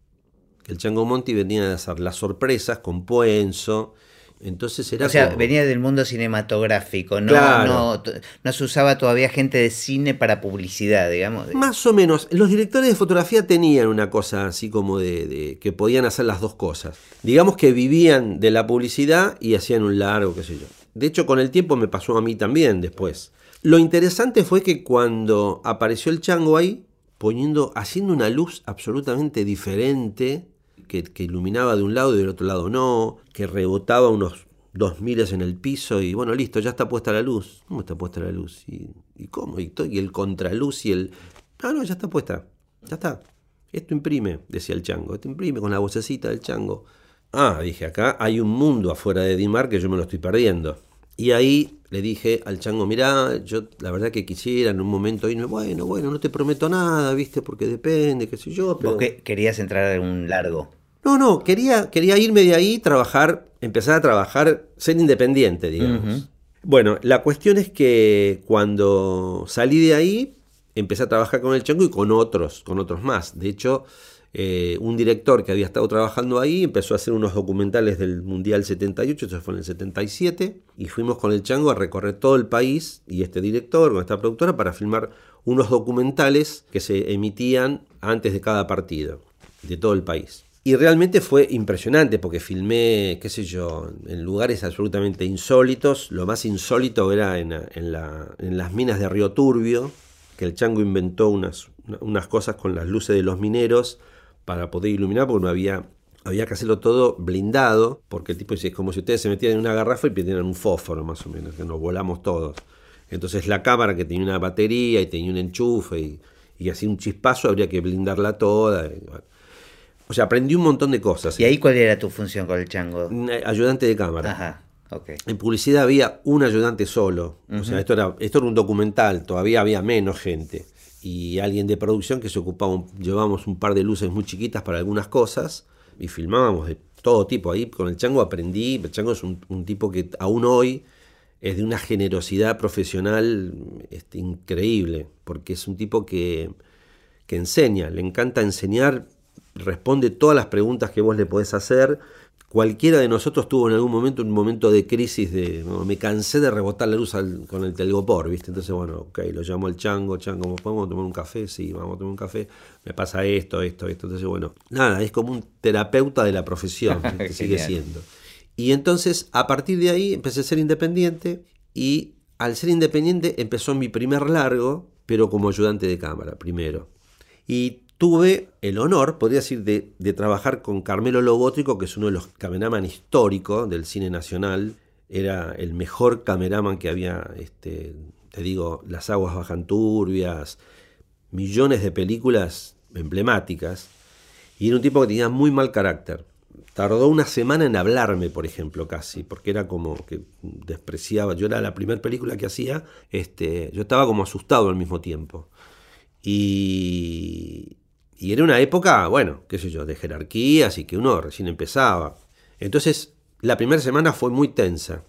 El Chango Monti venía a hacer las sorpresas con Puenzo, entonces era o sea, venía del mundo cinematográfico, no, no, no, se usaba todavía gente de cine para publicidad, digamos. Más o menos. Los directores de fotografía tenían una cosa así como de, de, que podían hacer las dos cosas. Digamos que vivían de la publicidad y hacían un largo, qué sé yo. De hecho, con el tiempo me pasó a mí también después. Lo interesante fue que cuando apareció el chango ahí, poniendo, haciendo una luz absolutamente diferente, que, iluminaba de un lado y del otro lado no, que rebotaba unos dos miles en el piso y bueno, listo, ya está puesta la luz. ¿Cómo está puesta la luz? ¿Y, cómo? ¿Y, y, el contraluz y el... Ah, no, ya está puesta, ya está. Esto imprime, decía el chango, esto imprime con la vocecita del chango. Ah, dije, acá hay un mundo afuera de Dimar que yo me lo estoy perdiendo. Y ahí le dije al chango, mirá, yo la verdad que quisiera en un momento irme, bueno, bueno, no te prometo nada, viste, porque depende, qué sé yo. Pero... Vos que querías entrar en un largo. No, no, quería, quería irme de ahí, trabajar, empezar a trabajar, ser independiente, digamos. Bueno, la cuestión es que cuando salí de ahí, empecé a trabajar con el chango y con otros, con otros más. De hecho, eh, un director que había estado trabajando ahí empezó a hacer unos documentales del Mundial 78, eso fue en el 77, y fuimos con el chango a recorrer todo el país y este director con esta productora para filmar unos documentales que se emitían antes de cada partido de todo el país. Y realmente fue impresionante porque filmé, qué sé yo, en lugares absolutamente insólitos. Lo más insólito era en, las minas de Río Turbio, que el chango inventó unas, unas cosas con las luces de los mineros para poder iluminar, porque no había, había que hacerlo todo blindado, porque el tipo dice, es como si ustedes se metieran en una garrafa y pidieran un fósforo más o menos, que nos volamos todos. Entonces la cámara que tenía una batería y tenía un enchufe y, y así un chispazo habría que blindarla toda. O sea, aprendí un montón de cosas. ¿Y ahí cuál era tu función con el chango? Eh, ayudante de cámara. Ajá. Okay. En publicidad había un ayudante solo. O sea, esto era, esto era un documental, todavía había menos gente y alguien de producción que se ocupaba, llevábamos un par de luces muy chiquitas para algunas cosas y filmábamos de todo tipo. Ahí con el Chango aprendí, el Chango es un, tipo que aún hoy es de una generosidad profesional este, increíble, porque es un tipo que, que enseña, le encanta enseñar, responde todas las preguntas que vos le podés hacer Cualquiera de nosotros tuvo en algún momento un momento de crisis de me cansé de rebotar la luz con el telgopor, ¿viste? Entonces, bueno, ok, lo llamo al chango, chango, ¿podemos tomar un café? Sí, vamos a tomar un café. Me pasa esto, esto, esto. Entonces, bueno, nada, es como un terapeuta de la profesión, (laughs) que sigue siendo. Y entonces, a partir de ahí, empecé a ser independiente y al ser independiente empezó mi primer largo, pero como ayudante de cámara, primero. Y tuve el honor, podría decir, de, trabajar con Carmelo Logótrico, que es uno de los cameraman históricos del cine nacional. Era el mejor cameraman que había, este, te digo, Las aguas bajan turbias, millones de películas emblemáticas. Y era un tipo que tenía muy mal carácter. Tardó una semana en hablarme, por ejemplo, casi, porque era como que despreciaba. Yo era la primera película que hacía, este, yo estaba como asustado al mismo tiempo. Y, y era una época, bueno, qué sé yo, de jerarquías y que uno recién empezaba. Entonces, la primera semana fue muy tensa.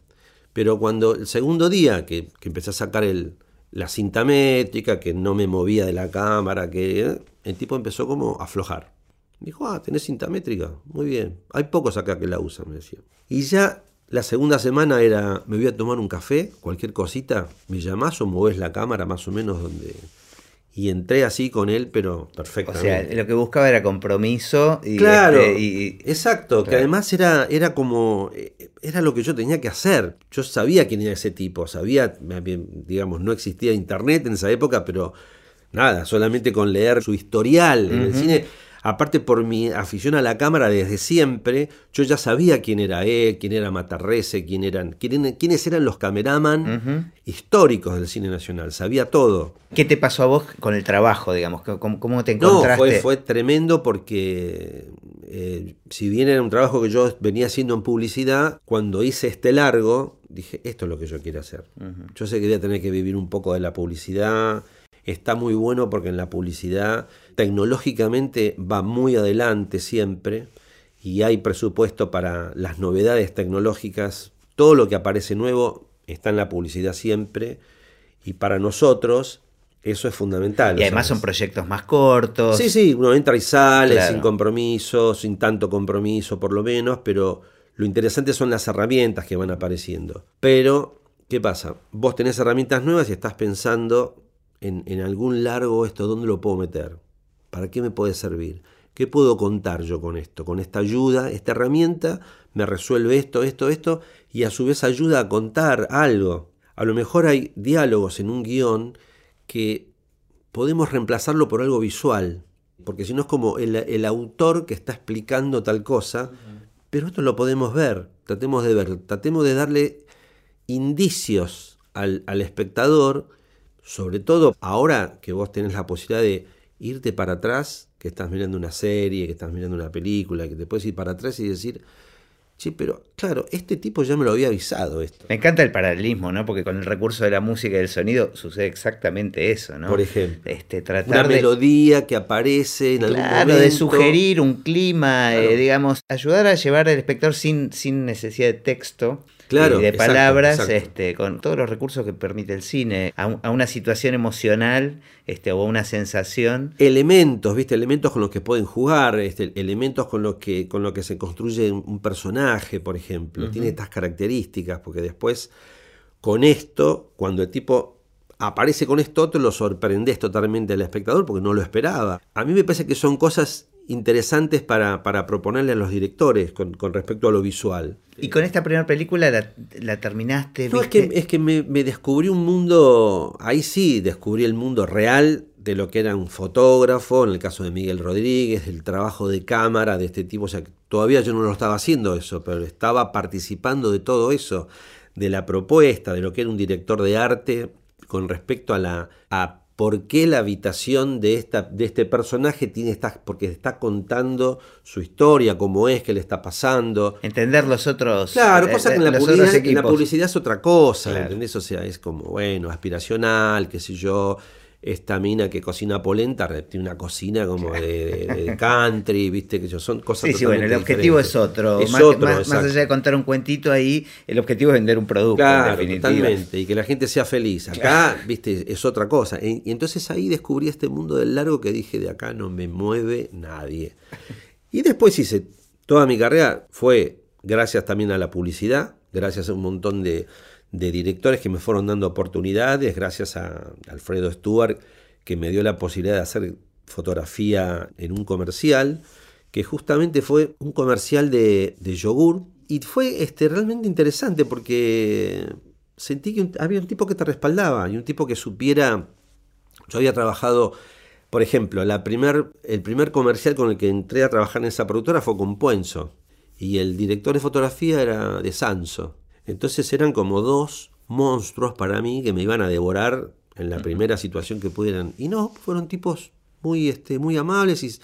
Pero cuando el segundo día que, empecé a sacar el, la cinta métrica, que no me movía de la cámara, que eh, el tipo empezó como a aflojar. dijo, ah, tenés cinta métrica, muy bien. Hay pocos acá que la usan, me decía. Y ya la segunda semana era, me voy a tomar un café, cualquier cosita, me llamás o movés la cámara más o menos donde, y entré así con él, pero perfectamente. O sea, lo que buscaba era compromiso. Y claro, este, y, exacto, que además era, era como, eh, era lo que yo tenía que hacer. Yo sabía quién era ese tipo, sabía, digamos, no existía internet en esa época, pero nada, solamente con leer su historial en el cine aparte por mi afición a la cámara desde siempre, yo ya sabía quién era él, quién era Matarrese, quién eran, quiénes eran los cameraman históricos del cine nacional, sabía todo. ¿Qué te pasó a vos con el trabajo, digamos? ¿Cómo, te encontraste? No, fue, tremendo porque eh, si bien era un trabajo que yo venía haciendo en publicidad, cuando hice este largo, dije, esto es lo que yo quiero hacer. Yo sé que voy a tener que vivir un poco de la publicidad, está muy bueno porque en la publicidad tecnológicamente va muy adelante siempre y hay presupuesto para las novedades tecnológicas. Todo lo que aparece nuevo está en la publicidad siempre y para nosotros eso es fundamental. Y además son proyectos más cortos. Sí, sí, uno entra y sale sin compromiso, sin tanto compromiso por lo menos, pero lo interesante son las herramientas que van apareciendo. Pero, ¿qué pasa? Vos tenés herramientas nuevas y estás pensando en, algún largo esto, ¿dónde lo puedo meter? ¿Para qué me puede servir? ¿Qué puedo contar yo con esto? Con esta ayuda, esta herramienta me resuelve esto, esto, esto, y a su vez ayuda a contar algo. A lo mejor hay diálogos en un guion que podemos reemplazarlo por algo visual, porque si no es como el, autor que está explicando tal cosa, pero esto lo podemos ver, tratemos de ver, tratemos de darle indicios al, al espectador sobre todo ahora que vos tenés la posibilidad de irte para atrás, que estás mirando una serie, que estás mirando una película, que te puedes ir para atrás y decir, sí, pero claro, este tipo ya me lo había avisado esto. Me encanta el paralelismo, ¿no? Porque con el recurso de la música y del sonido sucede exactamente eso, ¿no? Por ejemplo. Este, tratar Una de, melodía que aparece en algún claro, momento. de sugerir un clima, Claro. eh, digamos, ayudar a llevar al espectador sin, sin necesidad de texto. Claro, y de palabras, exacto. este, con todos los recursos que permite el cine, a, un- a una situación emocional este, o a una sensación. elementos, ¿viste? Elementos con los que pueden jugar, este, elementos con los que, con los que se construye un personaje, por ejemplo. Tiene estas características, porque después, con esto, cuando el tipo aparece con esto otro, lo sorprendes totalmente al espectador porque no lo esperaba. A mí me parece que son cosas interesantes para, para proponerle a los directores con, con respecto a lo visual. Y con esta primera película la, la terminaste. No, es que, es que me, me descubrí un mundo, ahí sí, descubrí el mundo real de lo que era un fotógrafo, en el caso de Miguel Rodríguez, el trabajo de cámara de este tipo, o sea, todavía yo no lo estaba haciendo eso, pero estaba participando de todo eso, de la propuesta, de lo que era un director de arte con respecto a la a por qué la habitación de, esta, de este personaje tiene estas, porque está contando su historia, cómo es, qué le está pasando. Entender los otros. Claro, eh, cosa que en la, publicidad, en la publicidad es otra cosa, Claro. ¿entendés? O sea, es como, bueno, aspiracional, qué sé yo, esta mina que cocina polenta tiene una cocina como de, country, viste, que son cosas Sí, sí, bueno, el objetivo es otro. Es más, otro, más- allá de contar un cuentito ahí, el objetivo es vender un producto. en Claro, definitiva. totalmente, y que la gente sea feliz. Acá, viste, es otra cosa. Y, y entonces ahí descubrí este mundo del largo que dije, de acá no me mueve nadie. Y después hice, toda mi carrera fue gracias también a la publicidad, gracias a un montón de, de directores que me fueron dando oportunidades, gracias a Alfredo Stuart, que me dio la posibilidad de hacer fotografía en un comercial, que justamente fue un comercial de, yogur. Y fue este, realmente interesante porque sentí que había un tipo que te respaldaba y un tipo que supiera. Yo había trabajado, por ejemplo, la primer, el primer comercial con el que entré a trabajar en esa productora fue con Puenzo. Y el director de fotografía era de Sanso. Entonces eran como dos monstruos para mí que me iban a devorar en la primera situación que pudieran. Y no, fueron tipos muy, este, muy amables y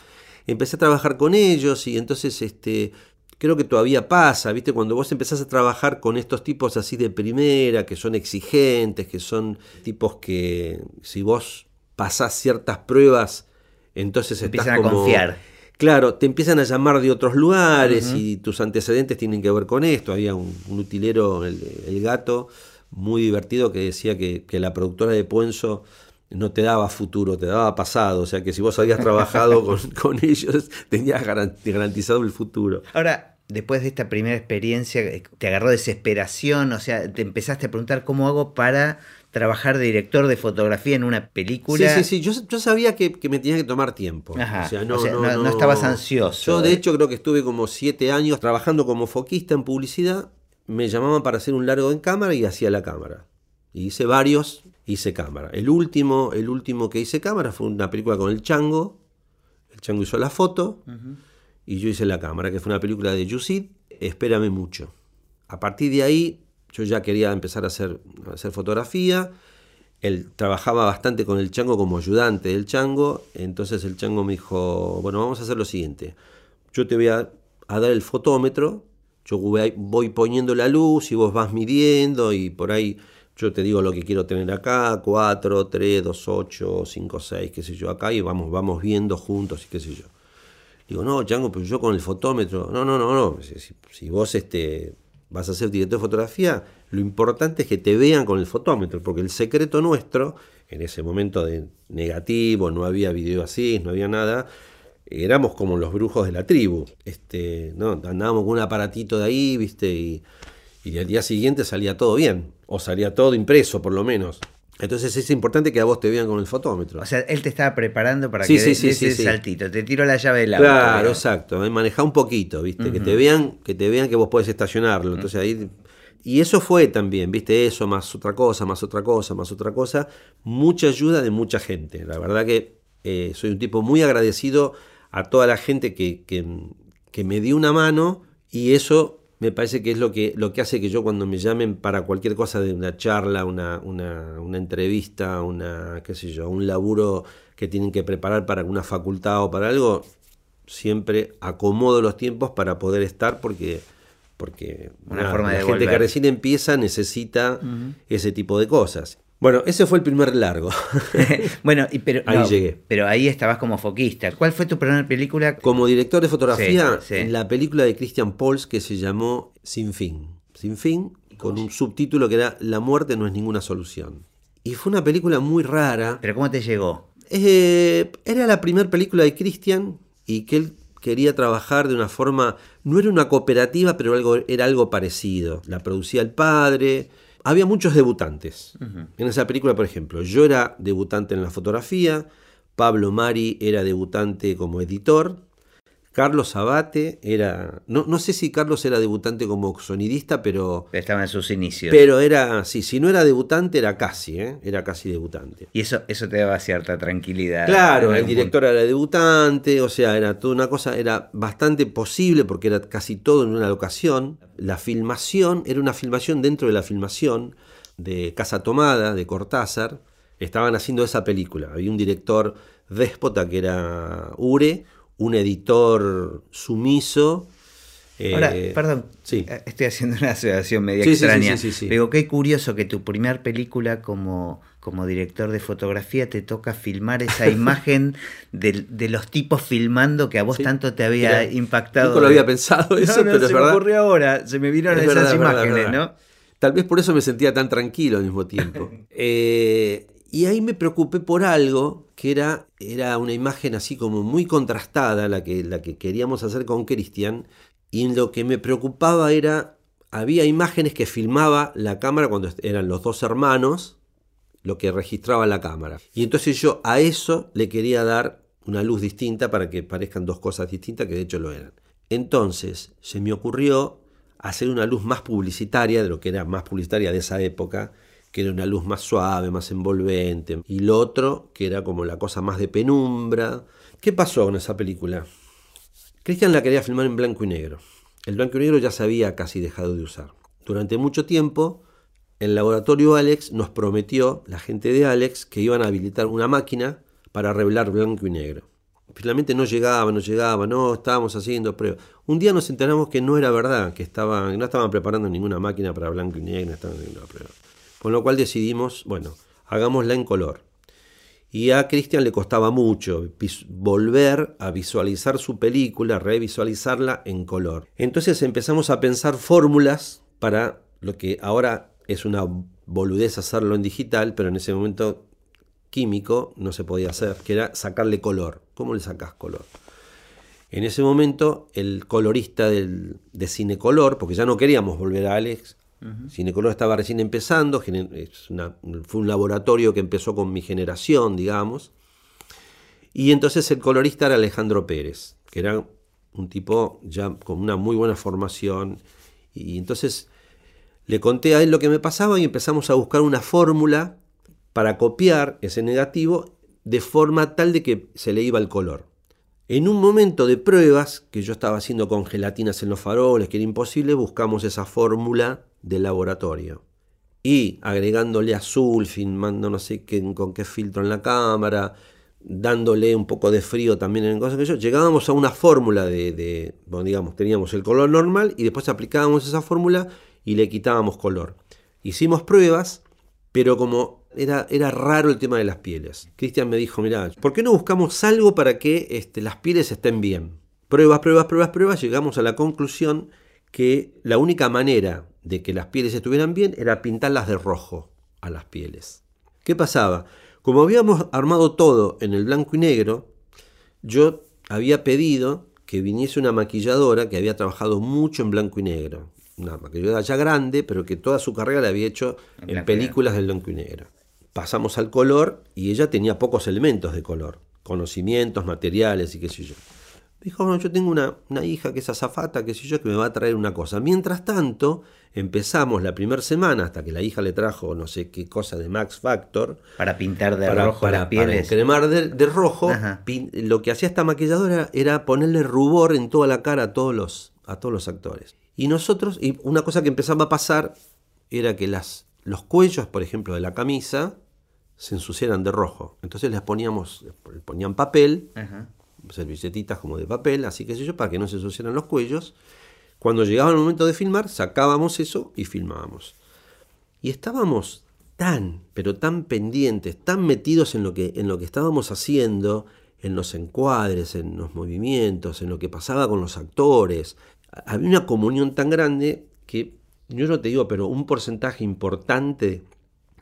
empecé a trabajar con ellos y entonces este, creo que todavía pasa, ¿viste? Cuando vos empezás a trabajar con estos tipos así de primera, que son exigentes, que son tipos que si vos pasás ciertas pruebas, entonces estás Empiezan a confiar. Claro, te empiezan a llamar de otros lugares y tus antecedentes tienen que ver con esto. Había un, un utilero, el, el gato, muy divertido que decía que, que la productora de Puenzo no te daba futuro, te daba pasado. O sea que si vos habías trabajado (laughs) con, con ellos, tenías garan- garantizado el futuro. Ahora, después de esta primera experiencia, eh, te agarró desesperación, o sea, te empezaste a preguntar cómo hago para trabajar de director de fotografía en una Sí, película. sí, sí. Yo, yo sabía que, que me tenía que tomar tiempo. Ajá. O sea, O no, sea, no, no- no estabas ansioso. Yo, de hecho, creo que estuve como siete años trabajando como foquista en publicidad. Me llamaban para hacer un largo en cámara y hacía la cámara. Y hice varios, hice cámara. El último, el último que hice cámara fue una película con el Chango. El Chango hizo la foto y yo hice la cámara, que fue una película de Yusid, Espérame mucho. A partir de ahí, yo ya quería empezar a hacer, a hacer fotografía. Él trabajaba bastante con el chango como ayudante del chango. Entonces el chango me dijo, bueno, vamos a hacer lo siguiente. Yo te voy a, a dar el fotómetro, yo voy, poniendo la luz y vos vas midiendo y por ahí yo te digo lo que quiero tener acá, 4, 3, 2, 8, 5, 6, qué sé yo, acá y vamos, vamos viendo juntos y qué sé yo. Digo, no, Chango, pero yo con el fotómetro. No, no, no, no. Si- si vos este, vas a ser director de fotografía, lo importante es que te vean con el fotómetro, porque el secreto nuestro, en ese momento de negativo, no había video así, no había nada, éramos como los brujos de la tribu. Este, ¿no? Andábamos con un aparatito de ahí, viste, y, y al día siguiente salía todo bien, o salía todo impreso por lo menos. Entonces es importante que a vos te vean con el fotómetro. O sea, él te estaba preparando para Sí, que sí, des sí, des sí, ese saltito. Te tiro la llave del auto. Claro, exacto. eh, Manejá un poquito, ¿viste? Que te vean, que te vean que vos podés estacionarlo. Entonces ahí. Y eso fue también, ¿viste? Eso, más otra cosa, más otra cosa, más otra cosa. Mucha ayuda de mucha gente. La verdad que eh, soy un tipo muy agradecido a toda la gente que, que, que me dio una mano y eso me parece que es lo que, lo que hace que yo cuando me llamen para cualquier cosa de una charla, una, una, una entrevista, una, qué sé yo, un laburo que tienen que preparar para una facultad o para algo, siempre acomodo los tiempos para poder estar porque porque Una nada, forma de la gente que recién empieza necesita ese tipo de cosas. Bueno, ese fue el primer largo. (laughs) bueno, y pero, Ahí no, llegué. pero ahí estabas como foquista. ¿Cuál fue tu primera película? Como director de fotografía, Sí, sí. la película de Christian Pols que se llamó Sin Fin. Sin Fin, con un subtítulo que era La muerte no es ninguna solución. Y fue una película muy rara. ¿Pero cómo te llegó? Eh, era la primera película de Christian y que él quería trabajar de una forma, no era una cooperativa, pero algo, era algo parecido. La producía el padre. Había muchos debutantes. En esa película, por ejemplo, yo era debutante en la fotografía, Pablo Mari era debutante como editor, Carlos Abate era, no, no sé si Carlos era debutante como sonidista, pero, Estaba en sus inicios. pero era, sí, si no era debutante era casi, ¿eh? era casi debutante. y eso, eso te daba cierta tranquilidad. Claro, el director era debutante, o sea, era toda una cosa, era bastante posible porque era casi todo en una locación. La filmación era una filmación dentro de la filmación de Casa Tomada, de Cortázar. Estaban haciendo esa película. Había un director déspota que era Ure, un editor sumiso. eh, Ahora, perdón, sí. eh, estoy haciendo una asociación media Sí, extraña. sí, sí, sí. Pero qué curioso que tu primer película como, como director de fotografía te toca filmar esa (laughs) imagen de, de los tipos filmando que a vos tanto te había Mira, impactado. nunca lo había pensado No, eso, no, pero se es me ocurrió ahora, se me vieron Es esas verdad, imágenes, verdad. ¿no? Tal vez por eso me sentía tan tranquilo al mismo tiempo. (laughs) Eh, y ahí me preocupé por algo que era, era una imagen así como muy contrastada, la que, la que queríamos hacer con Cristian. Y lo que me preocupaba era, había imágenes que filmaba la cámara cuando eran los dos hermanos, lo que registraba la cámara. Y entonces yo a eso le quería dar una luz distinta para que parezcan dos cosas distintas, que de hecho lo eran. Entonces se me ocurrió hacer una luz más publicitaria, de lo que era más publicitaria de esa época, que era una luz más suave, más envolvente. Y lo otro, que era como la cosa más de penumbra. ¿Qué pasó con esa película? Christian la quería filmar en blanco y negro. El blanco y negro ya se había casi dejado de usar. Durante mucho tiempo, el laboratorio Alex nos prometió, la gente de Alex, que iban a habilitar una máquina para revelar blanco y negro. Finalmente no llegaba, no llegaba, no, estábamos haciendo pruebas. Un día nos enteramos que no era verdad, que estaban, no estaban preparando ninguna máquina para blanco y negro, estaban haciendo ninguna prueba. Con lo cual decidimos, bueno, hagámosla en color. Y a Christian le costaba mucho volver a visualizar su película, revisualizarla en color. Entonces empezamos a pensar fórmulas para lo que ahora es una boludez hacerlo en digital, pero en ese momento químico no se podía hacer, que era sacarle color. ¿Cómo le sacas color? En ese momento, el colorista del, de Cinecolor, porque ya no queríamos volver a Alex, Cinecolor estaba recién empezando, fue un laboratorio que empezó con mi generación, digamos, y entonces el colorista era Alejandro Pérez, que era un tipo ya con una muy buena formación, y entonces le conté a él lo que me pasaba y empezamos a buscar una fórmula para copiar ese negativo de forma tal de que se le iba el color. En un momento de pruebas, que yo estaba haciendo con gelatinas en los faroles, que era imposible, buscamos esa fórmula del laboratorio. Y agregándole azul, filmando no sé con qué filtro en la cámara, dándole un poco de frío también en cosas que yo, llegábamos a una fórmula de, de, bueno, digamos, teníamos el color normal y después aplicábamos esa fórmula y le quitábamos color. Hicimos pruebas, pero como era, era raro el tema de las pieles. Cristian me dijo, mira, ¿por qué no buscamos algo para que este, las pieles estén bien? Pruebas, pruebas, pruebas, pruebas, llegamos a la conclusión que la única manera de que las pieles estuvieran bien era pintarlas de rojo a las pieles. ¿Qué pasaba? Como habíamos armado todo en el blanco y negro, yo había pedido que viniese una maquilladora que había trabajado mucho en blanco y negro. Una maquilladora ya grande, pero que toda su carrera la había hecho En películas de blanco y negro. Pasamos al color y ella tenía pocos elementos de color, conocimientos, materiales y qué sé yo. Dijo, bueno, yo tengo una, una hija que es azafata, qué sé yo, que me va a traer una cosa. Mientras tanto, empezamos la primera semana, hasta que la hija le trajo no sé qué cosa de Max Factor, Para pintar de para, rojo para- las para pieles. encremar de, de rojo, pin- lo que hacía esta maquilladora era ponerle rubor en toda la cara a todos los, a todos los actores. Y nosotros, y una cosa que empezaba a pasar era que las, los cuellos, por ejemplo, de la camisa se ensuciaran de rojo. Entonces les poníamos, les ponían papel, Ajá. Servilletitas como de papel, así que sé yo, para que no se ensuciaran los cuellos. Cuando llegaba el momento de filmar, sacábamos eso y filmábamos. Y estábamos tan, pero tan pendientes, tan metidos en lo que, en lo que estábamos haciendo, en los encuadres, en los movimientos, en lo que pasaba con los actores. Había una comunión tan grande que yo no te digo, pero un porcentaje importante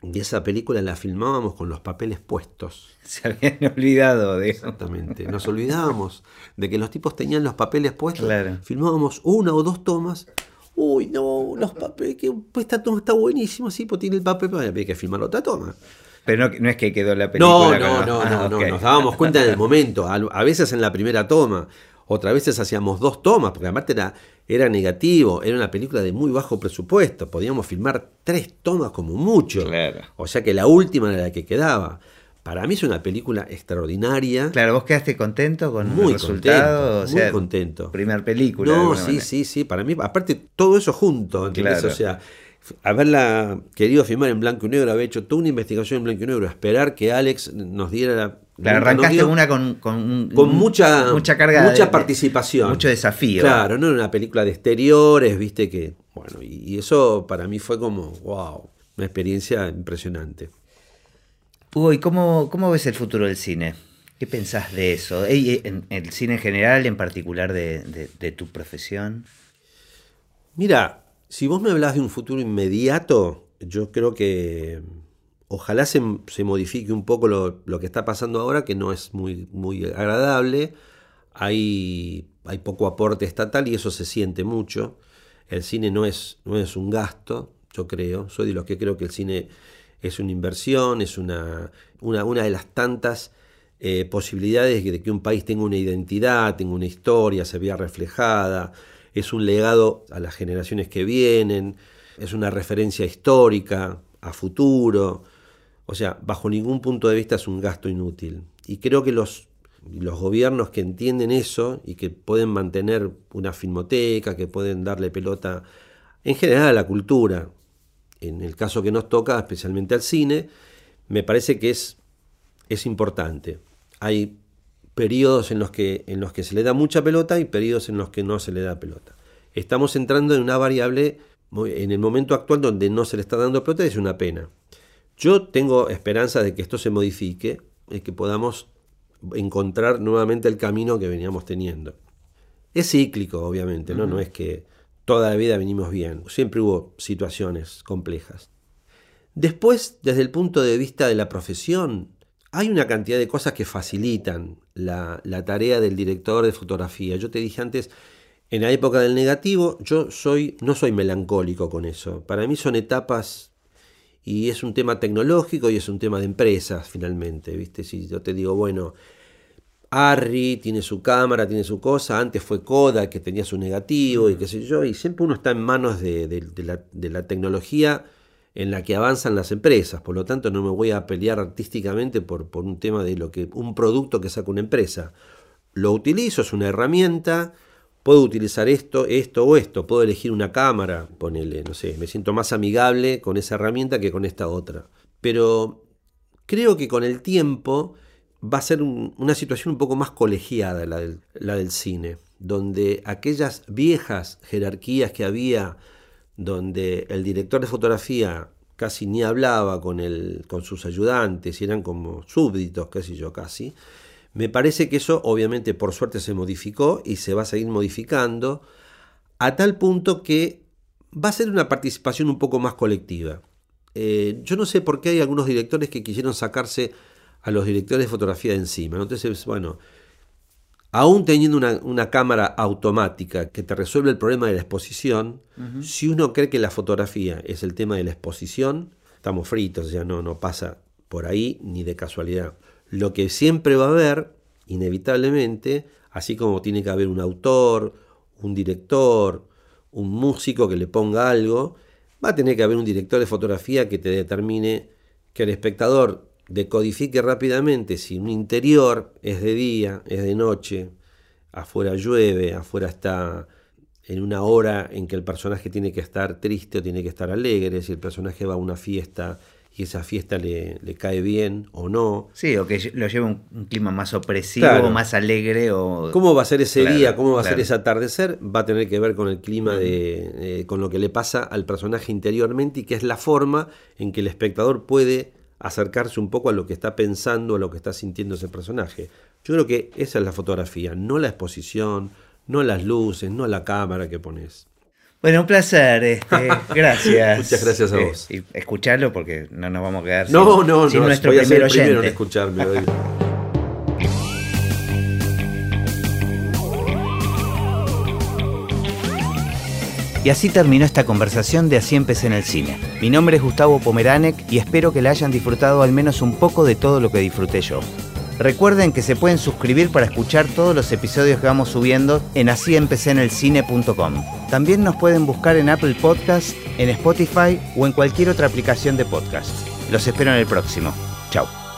de esa película la filmábamos con los papeles puestos. (laughs) Se habían olvidado de eso. Exactamente. Nos olvidábamos de que los tipos tenían los papeles puestos. Claro. Filmábamos una o dos tomas. Uy, no, los papeles, que esta toma está buenísima, sí, pues tiene el papel, pero había que filmar otra toma. Pero no, no es que quedó la No, película. no, no, Ah, no, no, (laughs) ok. nos dábamos cuenta en el momento, a, a veces en la primera toma, otras veces hacíamos dos tomas, porque aparte era, era negativo, era una película de muy bajo presupuesto, podíamos filmar tres tomas como mucho, Claro. o sea que la última era la que quedaba. Para mí es una película extraordinaria, Claro, vos quedaste contento con muy el resultado. contento, o sea, muy contento. Primer película. No, sí, manera. sí, sí, para mí, aparte todo eso junto, ¿entendés? Claro. O sea, haberla querido filmar en blanco y negro, haber hecho toda una investigación en blanco y negro, esperar que Alex nos diera la... Claro, arrancaste una con, con, un- con mucha, mucha carga mucha de- de- participación. mucho desafío. Claro, no era una película de exteriores, viste que, bueno, y, y eso para mí fue como, wow, una experiencia impresionante. Hugo, ¿y cómo, cómo ves el futuro del cine? ¿Qué pensás de eso? En el cine en general, en particular de, de- de tu profesión. Mira, si vos me hablas de un futuro inmediato, yo creo que ojalá se, se modifique un poco lo, lo que está pasando ahora, que no es muy, muy agradable. Hay, hay poco aporte estatal y eso se siente mucho. El cine no es, no es un gasto, yo creo. Soy de los que creo que el cine es una inversión, es una, una, una de las tantas eh, posibilidades de que un país tenga una identidad, tenga una historia, se vea reflejada, es un legado a las generaciones que vienen, es una referencia histórica, a futuro. O sea, bajo ningún punto de vista es un gasto inútil. Y creo que los, los gobiernos que entienden eso y que pueden mantener una filmoteca, que pueden darle pelota en general a la cultura, en el caso que nos toca, especialmente al cine, me parece que es, es importante. Hay periodos en los, que, en los que se le da mucha pelota y periodos en los que no se le da pelota. Estamos entrando en una variable en el momento actual donde no se le está dando pelota y es una pena. Yo tengo esperanza de que esto se modifique y que podamos encontrar nuevamente el camino que veníamos teniendo. Es cíclico, obviamente, ¿no? No es que toda la vida venimos bien. Siempre hubo situaciones complejas. Después, desde el punto de vista de la profesión, hay una cantidad de cosas que facilitan la, la tarea del director de fotografía. Yo te dije antes, en la época del negativo, yo soy, no soy melancólico con eso. Para mí son etapas y es un tema tecnológico y es un tema de empresas finalmente, ¿viste? Si yo te digo, bueno, Arri tiene su cámara, tiene su cosa, antes fue Kodak que tenía su negativo y qué sé yo, y siempre uno está en manos de, de- de la, de la tecnología en la que avanzan las empresas, por lo tanto no me voy a pelear artísticamente por, por un tema de lo que un producto que saca una empresa. Lo utilizo, es una herramienta, puedo utilizar esto, esto o esto, puedo elegir una cámara, ponele, no sé, me siento más amigable con esa herramienta que con esta otra. Pero creo que con el tiempo va a ser un- una situación un poco más colegiada la del, cine, donde aquellas viejas jerarquías que había, donde el director de fotografía casi ni hablaba con, el, con sus ayudantes, eran como súbditos, qué sé yo, casi, me parece que eso obviamente por suerte se modificó y se va a seguir modificando a tal punto que va a ser una participación un poco más colectiva. Eh, yo no sé por qué hay algunos directores que quisieron sacarse a los directores de fotografía de encima. ¿no? Entonces, bueno, aún teniendo una, una cámara automática que te resuelve el problema de la exposición, si uno cree que la fotografía es el tema de la exposición, estamos fritos, ya no, no pasa por ahí ni de casualidad. Lo que siempre va a haber, inevitablemente, así como tiene que haber un autor, un director, un músico que le ponga algo, va a tener que haber un director de fotografía que te determine que el espectador decodifique rápidamente si un interior es de día, es de noche, afuera llueve, afuera está en una hora en que el personaje tiene que estar triste o tiene que estar alegre, si el personaje va a una fiesta y esa fiesta le, le, cae bien o no. Sí, o que lo lleve un, un clima más opresivo, más alegre. o ¿Cómo va a ser ese día? ¿Cómo va a ser ese atardecer? Va a tener que ver con el clima, de, con lo que le pasa al personaje interiormente y que es la forma en que el espectador puede acercarse un poco a lo que está pensando, a lo que está sintiendo ese personaje. Yo creo que esa es la fotografía, no la exposición, no las luces, no la cámara que pones. Bueno, un placer. Este, (laughs) gracias. Muchas gracias a eh, vos. y escucharlo porque no nos vamos a quedar no, sin, no, sin no, nuestro voy a primer ser el primero oyente. en escucharme (laughs) hoy. Y así terminó esta conversación de Así empecé en el cine. Mi nombre es Gustavo Pomeranek y espero que la hayan disfrutado al menos un poco de todo lo que disfruté yo. Recuerden que se pueden suscribir para escuchar todos los episodios que vamos subiendo en asíempecéenelcine.com. También nos pueden buscar en Apple Podcast, en Spotify o en cualquier otra aplicación de podcast. Los espero en el próximo. Chao.